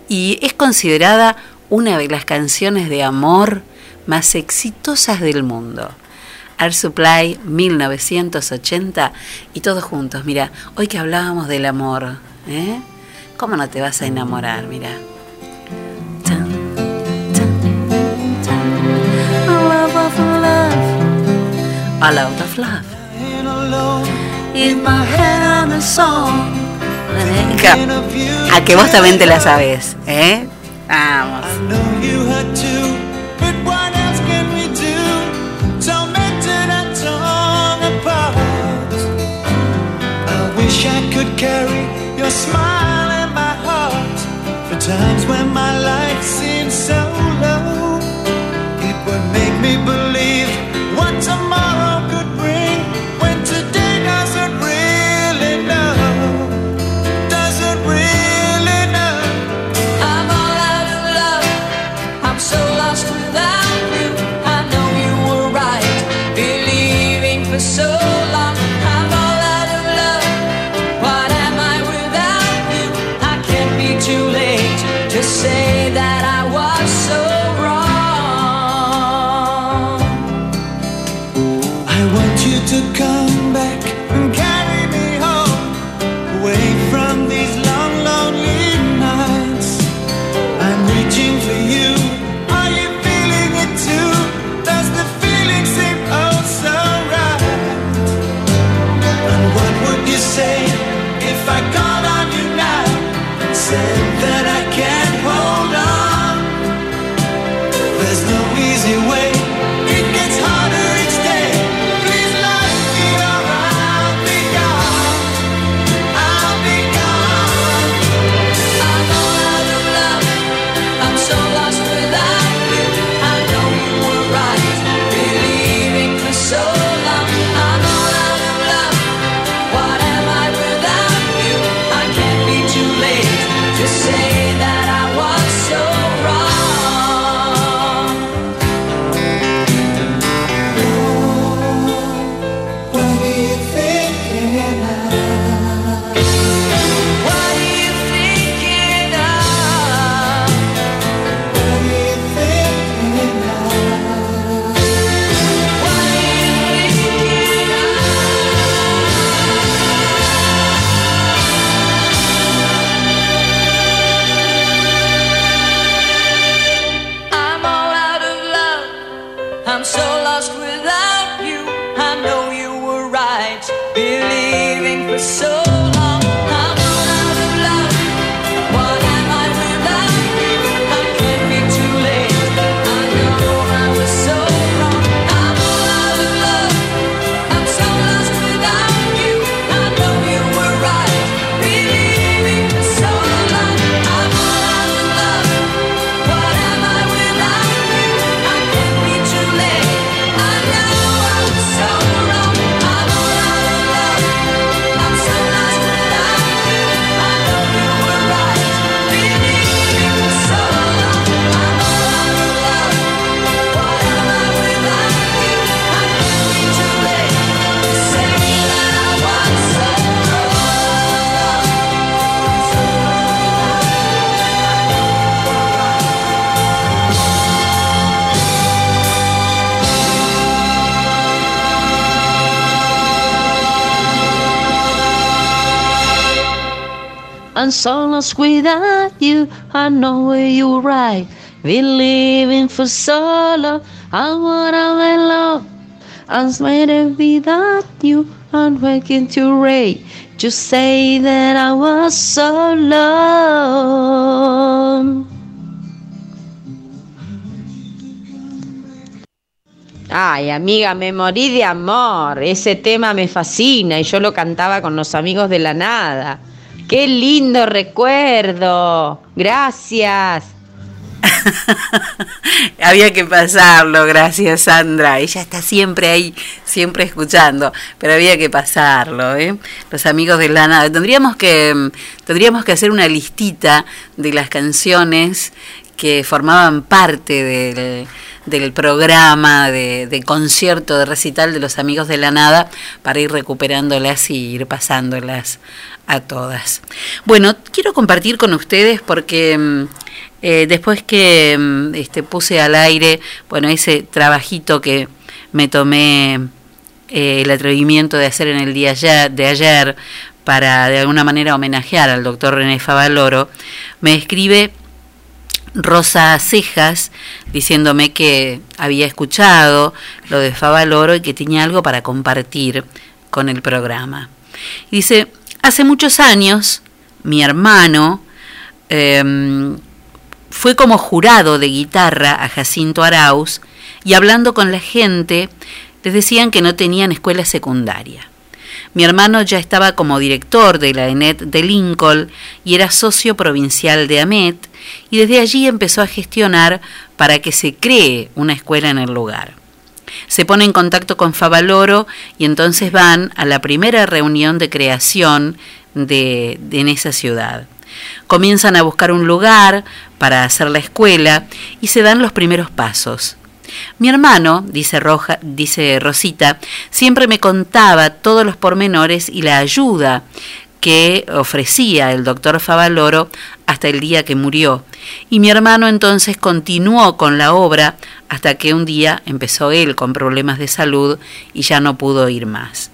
y es considerada una de las canciones de amor más exitosas del mundo. Air Supply 1980 y todos juntos, mira, hoy que hablábamos del amor, ¿eh? ¿Cómo no te vas a enamorar? Mira. A lot of love. A que vos también te la sabes, ¿eh? Vamos. I wish I could carry your smile times when my life without you. I know you're right. Been living for so long. I wanna my love. I'm sweating without you. I'm waking to rain. Just say that I was so long. Ay, amiga, me morí de amor. Ese tema me fascina y yo lo cantaba con los amigos de la nada. Qué lindo recuerdo. Gracias. Había que pasarlo, gracias Sandra. Ella está siempre ahí, siempre escuchando, pero había que pasarlo, ¿eh? Los amigos de la nada. Tendríamos que, mm, tendríamos que hacer una listita de las canciones que formaban parte del, del programa de, concierto, de recital de los amigos de la nada, para ir recuperándolas y ir pasándolas a todas. Bueno, quiero compartir con ustedes porque mm, eh, después que mm, este, puse al aire, bueno, ese trabajito que me tomé eh, el atrevimiento de hacer en el día de ayer para de alguna manera homenajear al doctor René Favaloro, me escribe Rosa Cejas diciéndome que había escuchado lo de Favaloro y que tenía algo para compartir con el programa. Dice, hace muchos años mi hermano em, fue como jurado de guitarra a Jacinto Arauz y hablando con la gente les decían que no tenían escuela secundaria. Mi hermano ya estaba como director de la ENET de Lincoln y era socio provincial de AMET y desde allí empezó a gestionar para que se cree una escuela en el lugar. Se pone en contacto con Favaloro y entonces van a la primera reunión de creación de, de- en esa ciudad. Comienzan a buscar un lugar para hacer la escuela y se dan los primeros pasos. Mi hermano, dice, Roja, dice Rosita, siempre me contaba todos los pormenores y la ayuda que ofrecía el doctor Favaloro hasta el día que murió. Y mi hermano entonces continuó con la obra hasta que un día empezó él con problemas de salud y ya no pudo ir más.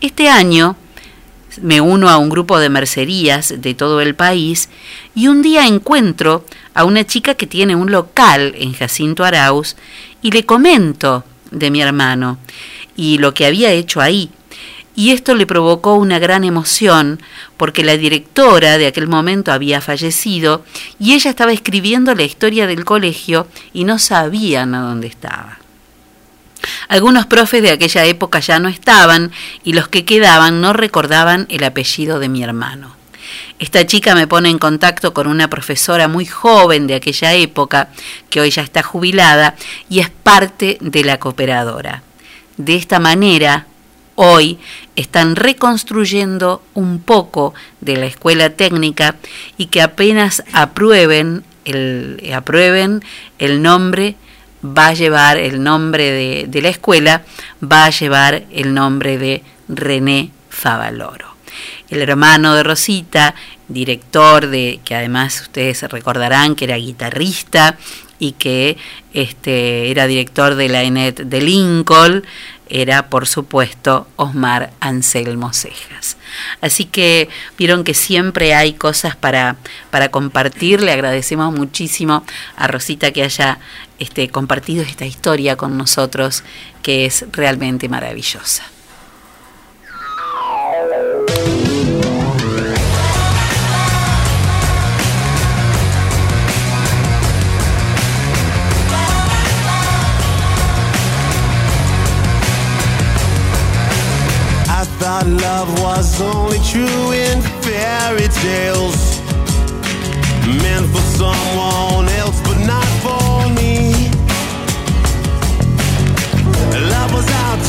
Este año me uno a un grupo de mercerías de todo el país y un día encuentro a una chica que tiene un local en Jacinto Arauz y le comento de mi hermano y lo que había hecho ahí. Y esto le provocó una gran emoción porque la directora de aquel momento había fallecido y ella estaba escribiendo la historia del colegio y no sabían a dónde estaba. Algunos profes de aquella época ya no estaban y los que quedaban no recordaban el apellido de mi hermano. Esta chica me pone en contacto con una profesora muy joven de aquella época, que hoy ya está jubilada y es parte de la cooperadora. De esta manera, hoy están reconstruyendo un poco de la escuela técnica y que apenas aprueben el, aprueben el nombre va a llevar el nombre de, de la escuela, va a llevar el nombre de René Favaloro. El hermano de Rosita, director de, que además ustedes recordarán que era guitarrista y que este, era director de la ENET de Lincoln, era por supuesto Osmar Anselmo Cejas. Así que vieron que siempre hay cosas para, para compartir. Le agradecemos muchísimo a Rosita que haya este, compartido esta historia con nosotros, que es realmente maravillosa. Thought love was only true in fairy tales. Meant for someone else,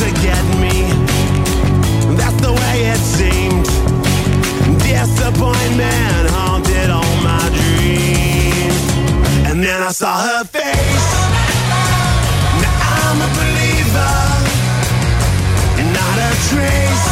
to get me. That's the way it seemed. Disappointment haunted all my dreams. And then I saw her face. Now I'm a believer. Not a trace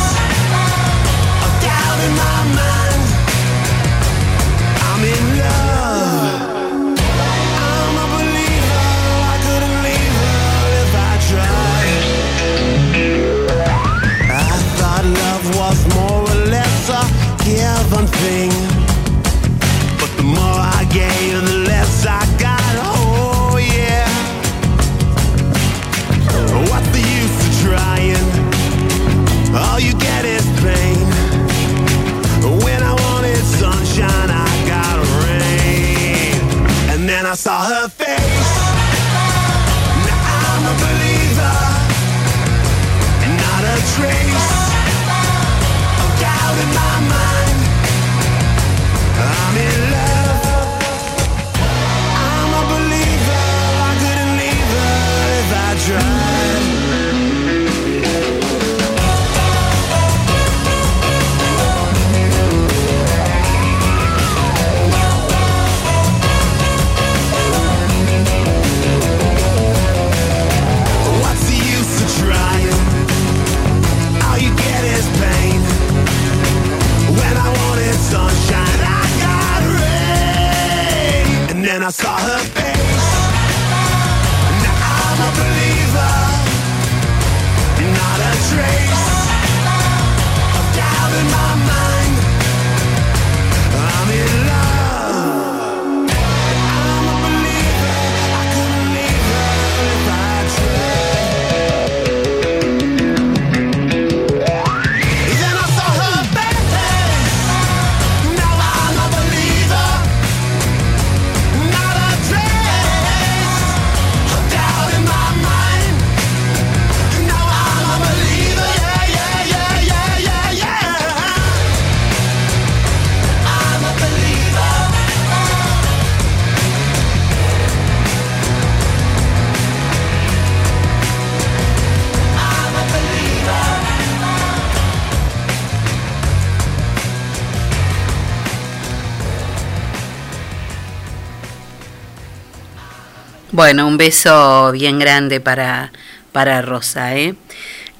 Bueno, un beso bien grande para, para Rosa, ¿eh?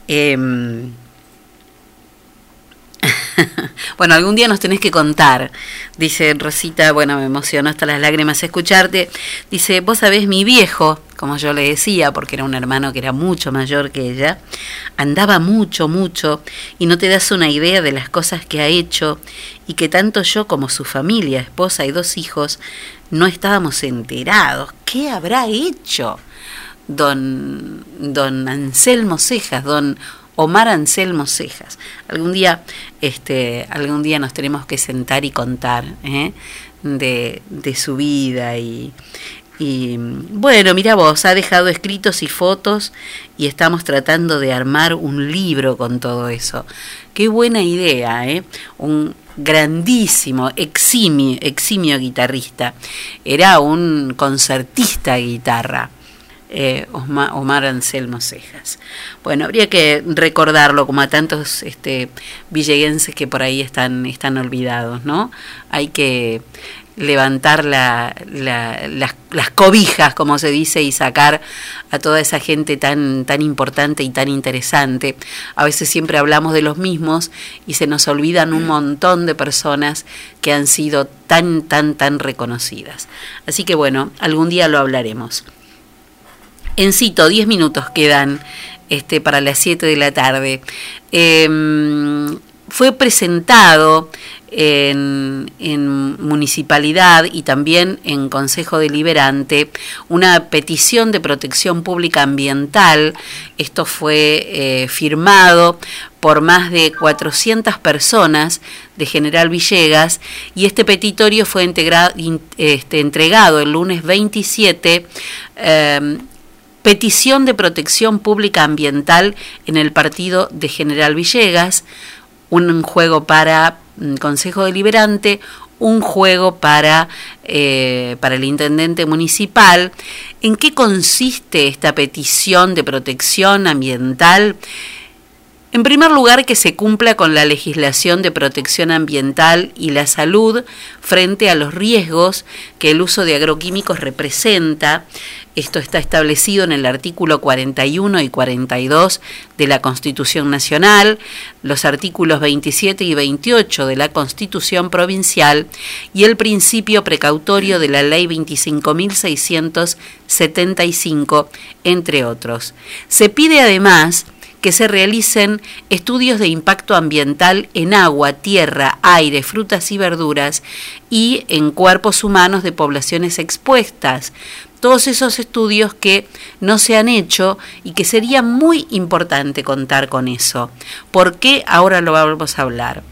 Em, bueno, algún día nos tenés que contar. Dice Rosita, bueno, me emocionó hasta las lágrimas escucharte. Dice, vos sabés, mi viejo, como yo le decía, porque era un hermano que era mucho mayor que ella, andaba mucho, mucho, y no te das una idea de las cosas que ha hecho, y que tanto yo como su familia, esposa y dos hijos, no estábamos enterados. ¿Qué habrá hecho? Don, don Anselmo Cejas, don Omar Anselmo Cejas. Algún día, este, algún día nos tenemos que sentar y contar ¿eh? de, de su vida y, y bueno, mira vos, ha dejado escritos y fotos y estamos tratando de armar un libro con todo eso. Qué buena idea, ¿eh? Un grandísimo, eximio, guitarrista. Era un concertista de guitarra. Eh, Omar Anselmo Cejas. Bueno, habría que recordarlo como a tantos este, villeguenses que por ahí están, están olvidados, ¿no? Hay que levantar la- la- las, las cobijas, como se dice, y sacar a toda esa gente tan, tan importante y tan interesante. A veces siempre hablamos de los mismos y se nos olvidan un montón de personas que han sido tan, tan, tan reconocidas. Así que bueno, algún día lo hablaremos. En Cito, 10 minutos quedan este, para las 7 de la tarde. Em, fue presentado en, municipalidad y también en Consejo Deliberante una petición de protección pública ambiental. Esto fue eh, firmado por más de 400 personas de General Villegas y este petitorio fue este, entregado el lunes 27 em, petición de protección pública ambiental en el partido de General Villegas, un juego para Consejo Deliberante, un juego para, eh, para el intendente municipal. ¿En qué consiste esta petición de protección ambiental? En primer lugar, que se cumpla con la legislación de protección ambiental y la salud frente a los riesgos que el uso de agroquímicos representa. Esto está establecido en el artículo 41 y 42 de la Constitución Nacional, los artículos 27 y 28 de la Constitución Provincial y el principio precautorio de la Ley 25.675, entre otros. Se pide además que se realicen estudios de impacto ambiental en agua, tierra, aire, frutas y verduras y en cuerpos humanos de poblaciones expuestas. Todos esos estudios que no se han hecho y que sería muy importante contar con eso. ¿Por qué? Ahora lo vamos a hablar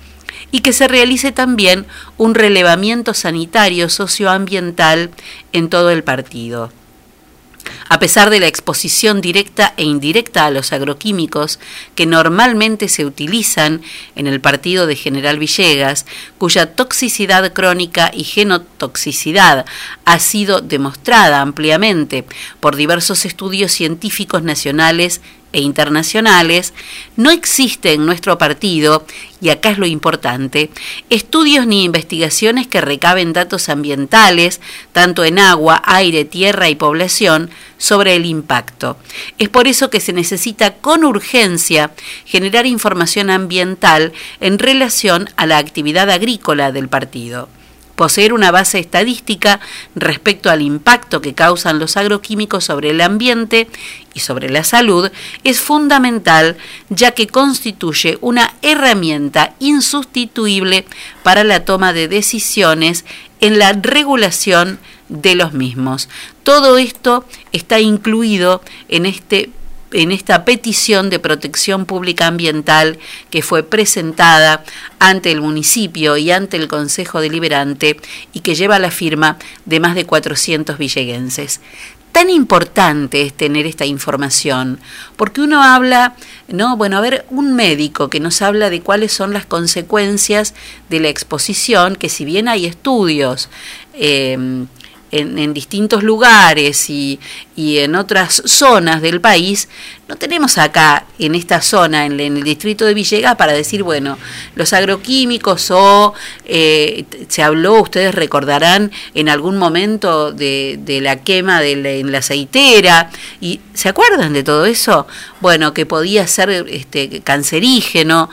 y que se realice también un relevamiento sanitario socioambiental en todo el partido. A pesar de la exposición directa e indirecta a los agroquímicos que normalmente se utilizan en el partido de General Villegas, cuya toxicidad crónica y genotoxicidad ha sido demostrada ampliamente por diversos estudios científicos nacionales e internacionales, no existe en nuestro partido, y acá es lo importante, estudios ni investigaciones que recaben datos ambientales, tanto en agua, aire, tierra y población, sobre el impacto. Es por eso que se necesita con urgencia generar información ambiental en relación a la actividad agrícola del partido. Poseer una base estadística respecto al impacto que causan los agroquímicos sobre el ambiente y sobre la salud es fundamental ya que constituye una herramienta insustituible para la toma de decisiones en la regulación de los mismos. Todo esto está incluido en este en esta petición de protección pública ambiental que fue presentada ante el municipio y ante el Consejo Deliberante y que lleva la firma de más de 400 villeguenses. Tan importante es tener esta información, porque uno habla, no, bueno, a ver, un médico que nos habla de cuáles son las consecuencias de la exposición, que si bien hay estudios, eh, en, en distintos lugares y, y en otras zonas del país, no tenemos acá en esta zona, en, en el distrito de Villegas, para decir, bueno, los agroquímicos o eh, se habló, ustedes recordarán en algún momento de, de la quema de la, en la aceitera, y ¿se acuerdan de todo eso? Bueno, que podía ser este, cancerígeno,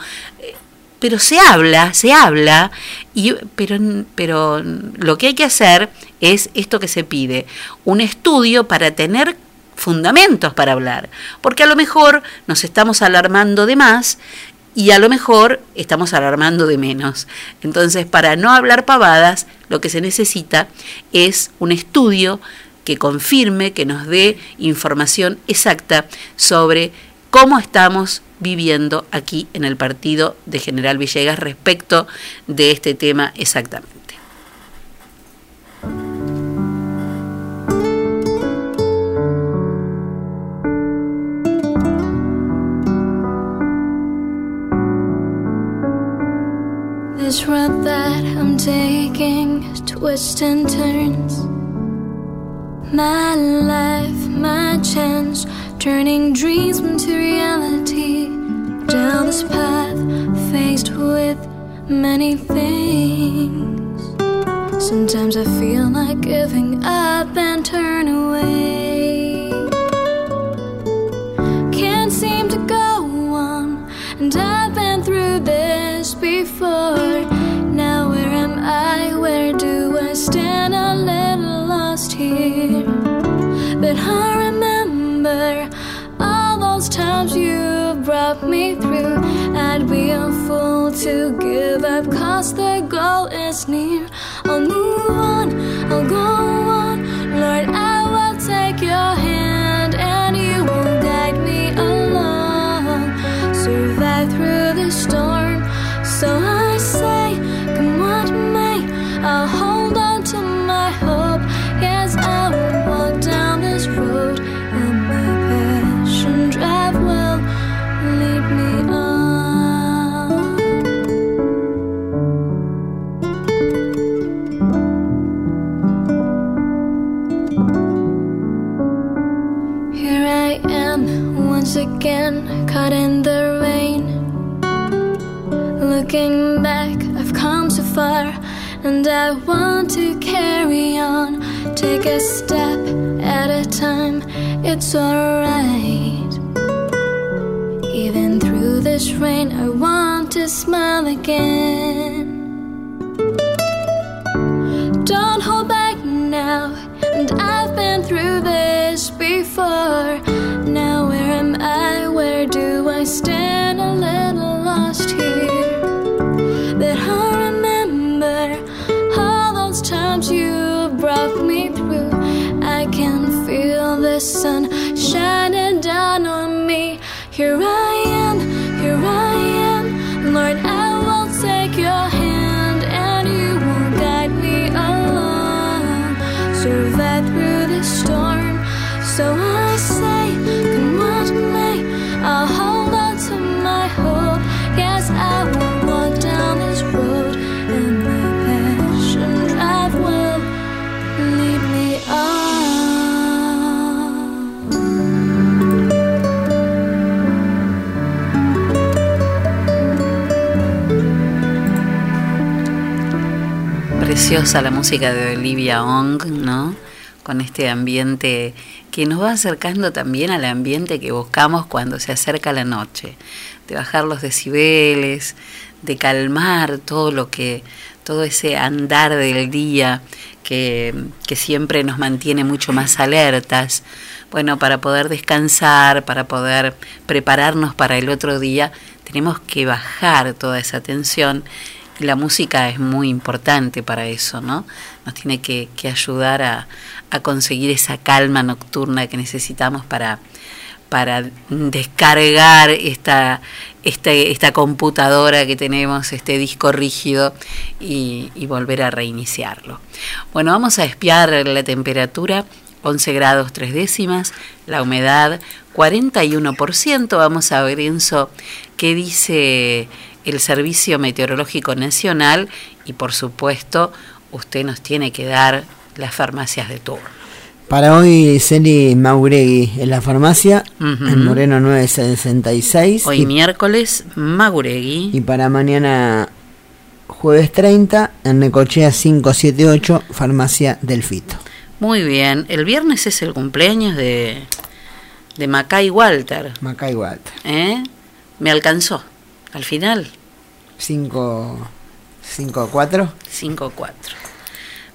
pero se habla, se habla, y, pero, pero lo que hay que hacer es esto que se pide, un estudio para tener fundamentos para hablar, porque a lo mejor nos estamos alarmando de más y a lo mejor estamos alarmando de menos. Entonces, para no hablar pavadas, lo que se necesita es un estudio que confirme, que nos dé información exacta sobre cómo estamos viviendo aquí en el partido de General Villegas respecto de este tema exactamente. This road that I'm taking and turns. My life, my chance, turning dreams into reality. Down this path, faced with many things. Sometimes I feel like giving up and turn away. Can't seem to go on, and I've been through this before. Now, where am I? Where do I stand? A little lost here. But I remember all those times you brought me through. I'd be a fool to give up, cause the goal is near. I'll move on, I'll go on. Lord, I will take your hand Looking back, I've come so far, and I want to carry on. Take a step at a time, it's alright. Even through this rain, I want to smile again. Don't hold back now, and I've been through this before. Now, where am I? Where do I stand? The sun shining down on me. Here I La música de Olivia Ong, ¿no? Con este ambiente que nos va acercando también al ambiente que buscamos cuando se acerca la noche, de bajar los decibeles, de calmar todo lo que, todo ese andar del día que, que siempre nos mantiene mucho más alertas. Bueno, para poder descansar, para poder prepararnos para el otro día, tenemos que bajar toda esa tensión la música es muy importante para eso, ¿no? Nos tiene que, ayudar a, conseguir esa calma nocturna que necesitamos para, para descargar esta, esta, esta computadora que tenemos, este disco rígido y, y volver a reiniciarlo. Bueno, vamos a espiar la temperatura. 11 grados 3 décimas, la humedad 41%. Vamos a ver, Enzo, qué dice el Servicio Meteorológico Nacional y por supuesto usted nos tiene que dar las farmacias de turno. Para hoy, Celi Mauregui en la farmacia, en Moreno 966. Hoy y, miércoles, Maguregui. y para mañana, jueves 30, en Necochea 578, farmacia del Fito. Muy bien. El viernes es el cumpleaños de, de Macay Walter. Macay Walter. ¿eh? Me alcanzó. Al final, 5 5 4. 5-4.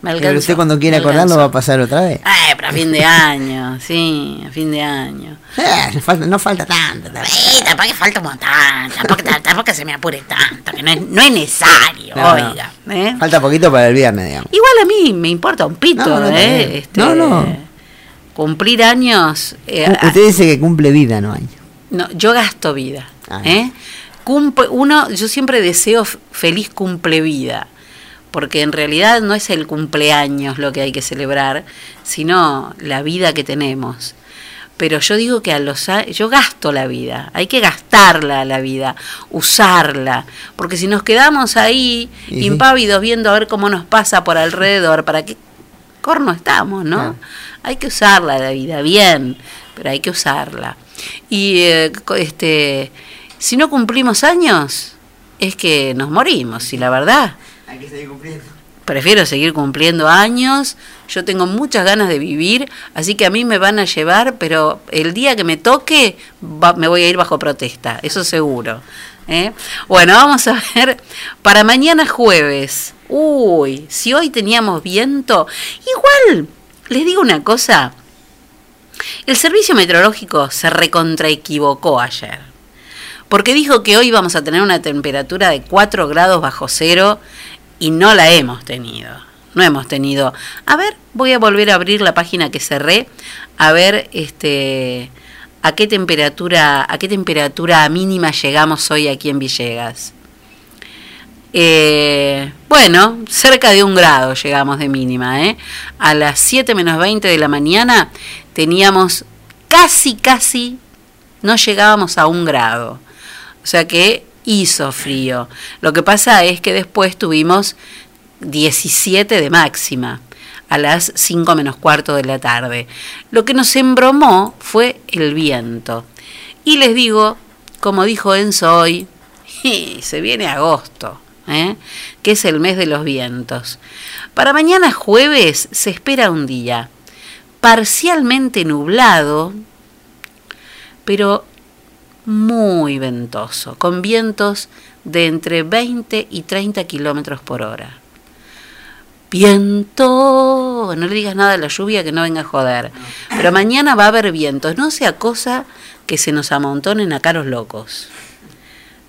Me Pero alcanzó. usted cuando quiere me acordarlo va a pasar otra vez. Eh, pero a fin de año, sí, a fin de año. Eh, no falta, no falta tanto. Eh, tampoco falta un montón, tampoco, tampoco se me apure tanto, que no es, no es necesario, No, oiga. ¿eh? Falta poquito para el viernes, digamos. Igual a mí me importa un pito, No, no, ¿eh? Este, No, no. Cumplir años. eh, Usted dice que cumple vida, no años. No, yo gasto vida. Ah. ¿eh? Cumple, uno, yo siempre deseo feliz cumple vida, porque en realidad no es el cumpleaños lo que hay que celebrar, sino la vida que tenemos. Pero yo digo que a los yo gasto la vida, hay que gastarla la vida, usarla, porque si nos quedamos ahí sí. impávidos viendo a ver cómo nos pasa por alrededor, para qué corno estamos, ¿no? Hay que usarla la vida bien, pero hay que usarla. Y eh, este, si no cumplimos años, es que nos morimos, y la verdad, Hay que seguir cumpliendo. prefiero seguir cumpliendo años. Yo tengo muchas ganas de vivir, así que a mí me van a llevar, pero el día que me toque va- me voy a ir bajo protesta, eso seguro. ¿eh? Bueno, vamos a ver, para mañana jueves, uy, si hoy teníamos viento, igual, les digo una cosa, el servicio meteorológico se recontraequivocó ayer porque dijo que hoy vamos a tener una temperatura de 4 grados bajo cero y no la hemos tenido. No hemos tenido. A ver, voy a volver a abrir la página que cerré a ver este a qué temperatura a qué temperatura mínima llegamos hoy aquí en Villegas. Eh, bueno, cerca de un grado llegamos de mínima. ¿eh? A las 7 menos 20 de la mañana teníamos casi, casi, no llegábamos a un grado. O sea que hizo frío. Lo que pasa es que después tuvimos 17 de máxima a las 5 menos cuarto de la tarde. Lo que nos embromó fue el viento. Y les digo, como dijo Enzo hoy, se viene agosto, ¿eh? que es el mes de los vientos. Para mañana jueves se espera un día parcialmente nublado, pero muy ventoso, con vientos de entre 20 y 30 kilómetros por hora. Viento, no le digas nada de la lluvia que no venga a joder. Pero mañana va a haber vientos, no sea cosa que se nos amontonen acá los locos.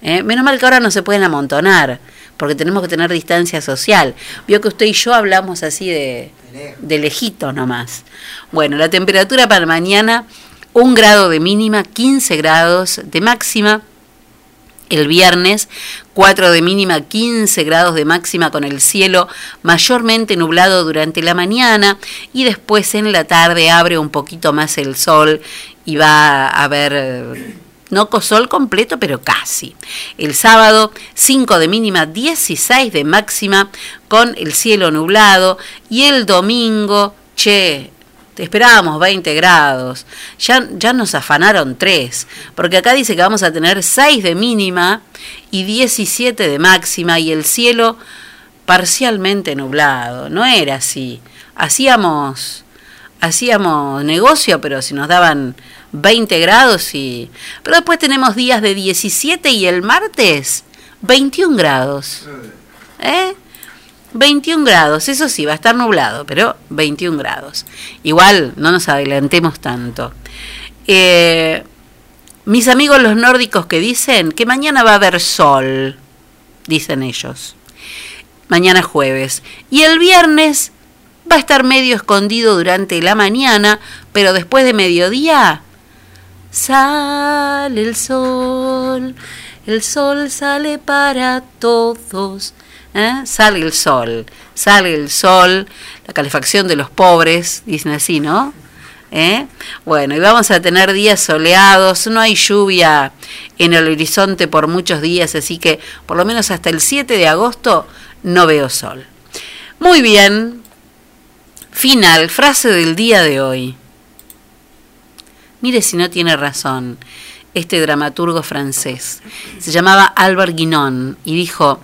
¿Eh? Menos mal que ahora no se pueden amontonar, porque tenemos que tener distancia social. Vio que usted y yo hablamos así de, de lejitos nomás. Bueno, la temperatura para mañana, un grado de mínima, 15 grados de máxima. El viernes, 4 de mínima, 15 grados de máxima con el cielo mayormente nublado durante la mañana y después en la tarde abre un poquito más el sol y va a haber eh, no sol completo, pero casi. El sábado, 5 de mínima, 16 de máxima con el cielo nublado y el domingo, che, esperábamos 20 grados. Ya, ya nos afanaron 3, porque acá dice que vamos a tener 6 de mínima y 17 de máxima y el cielo parcialmente nublado. No era así. Hacíamos hacíamos negocio, pero si nos daban 20 grados y pero después tenemos días de 17 y el martes 21 grados. ¿Eh? 21 grados, eso sí, va a estar nublado, pero 21 grados. Igual, no nos adelantemos tanto. Eh, mis amigos los nórdicos que dicen que mañana va a haber sol, dicen ellos. Mañana jueves. Y el viernes va a estar medio escondido durante la mañana, pero después de mediodía sale el sol. El sol sale para todos. ¿Eh? Sale el sol, sale el sol, la calefacción de los pobres, dicen así, ¿no? ¿Eh? Bueno, y vamos a tener días soleados, no hay lluvia en el horizonte por muchos días, así que por lo menos hasta el 7 de agosto no veo sol. Muy bien, Final, frase del día de hoy. Mire si no tiene razón este dramaturgo francés. Se llamaba Albert Guinon y dijo,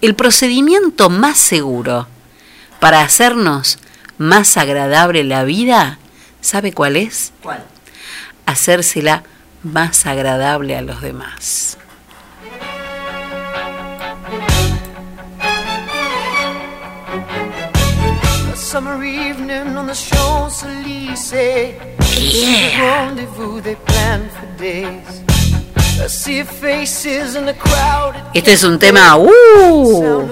el procedimiento más seguro para hacernos más agradable la vida, ¿sabe cuál es? ¿Cuál? Hacérsela más agradable a los demás. A summer evening on the Champs-Élysées. A rendezvous they planned for days. Este es un tema uh,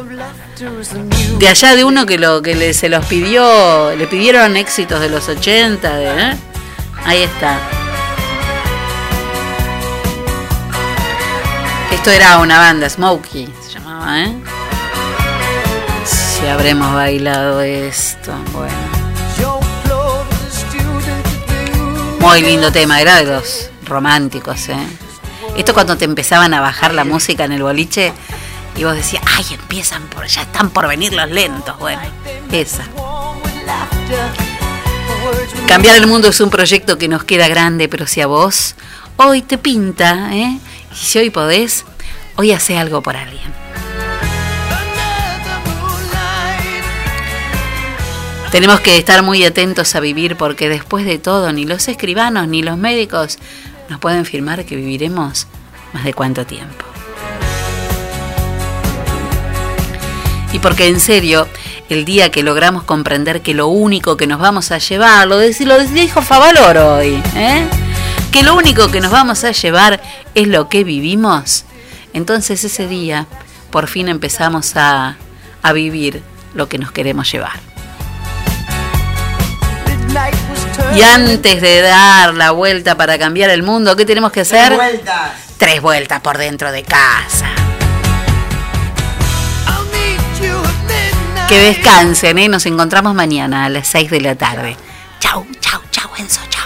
de allá de uno que lo que se los pidió, le pidieron éxitos de los 80, de, ¿eh? ahí está. Esto era una banda, Smokey se llamaba, ¿eh? Si habremos bailado esto, bueno. Muy lindo tema, era de los románticos, ¿eh? Esto cuando te empezaban a bajar la música en el boliche y vos decías, ay, empiezan por, ya están por venir los lentos, bueno, esa. Cambiar el mundo es un proyecto que nos queda grande, pero si a vos hoy te pinta, ¿eh? Y si hoy podés, hoy hace algo por alguien. Tenemos que estar muy atentos a vivir porque después de todo ni los escribanos ni los médicos nos pueden firmar que viviremos más de cuánto tiempo. Y porque en serio, el día que logramos comprender que lo único que nos vamos a llevar, lo, lo dijo Favalor hoy, ¿eh? que lo único que nos vamos a llevar es lo que vivimos, entonces ese día por fin empezamos a, a vivir lo que nos queremos llevar. Y antes de dar la vuelta para cambiar el mundo, ¿qué tenemos que hacer? vueltas. Tres vueltas por dentro de casa. Que descansen, ¿eh? Nos encontramos mañana a las 6 de la tarde. Chau, chau, chau, Enzo, chau.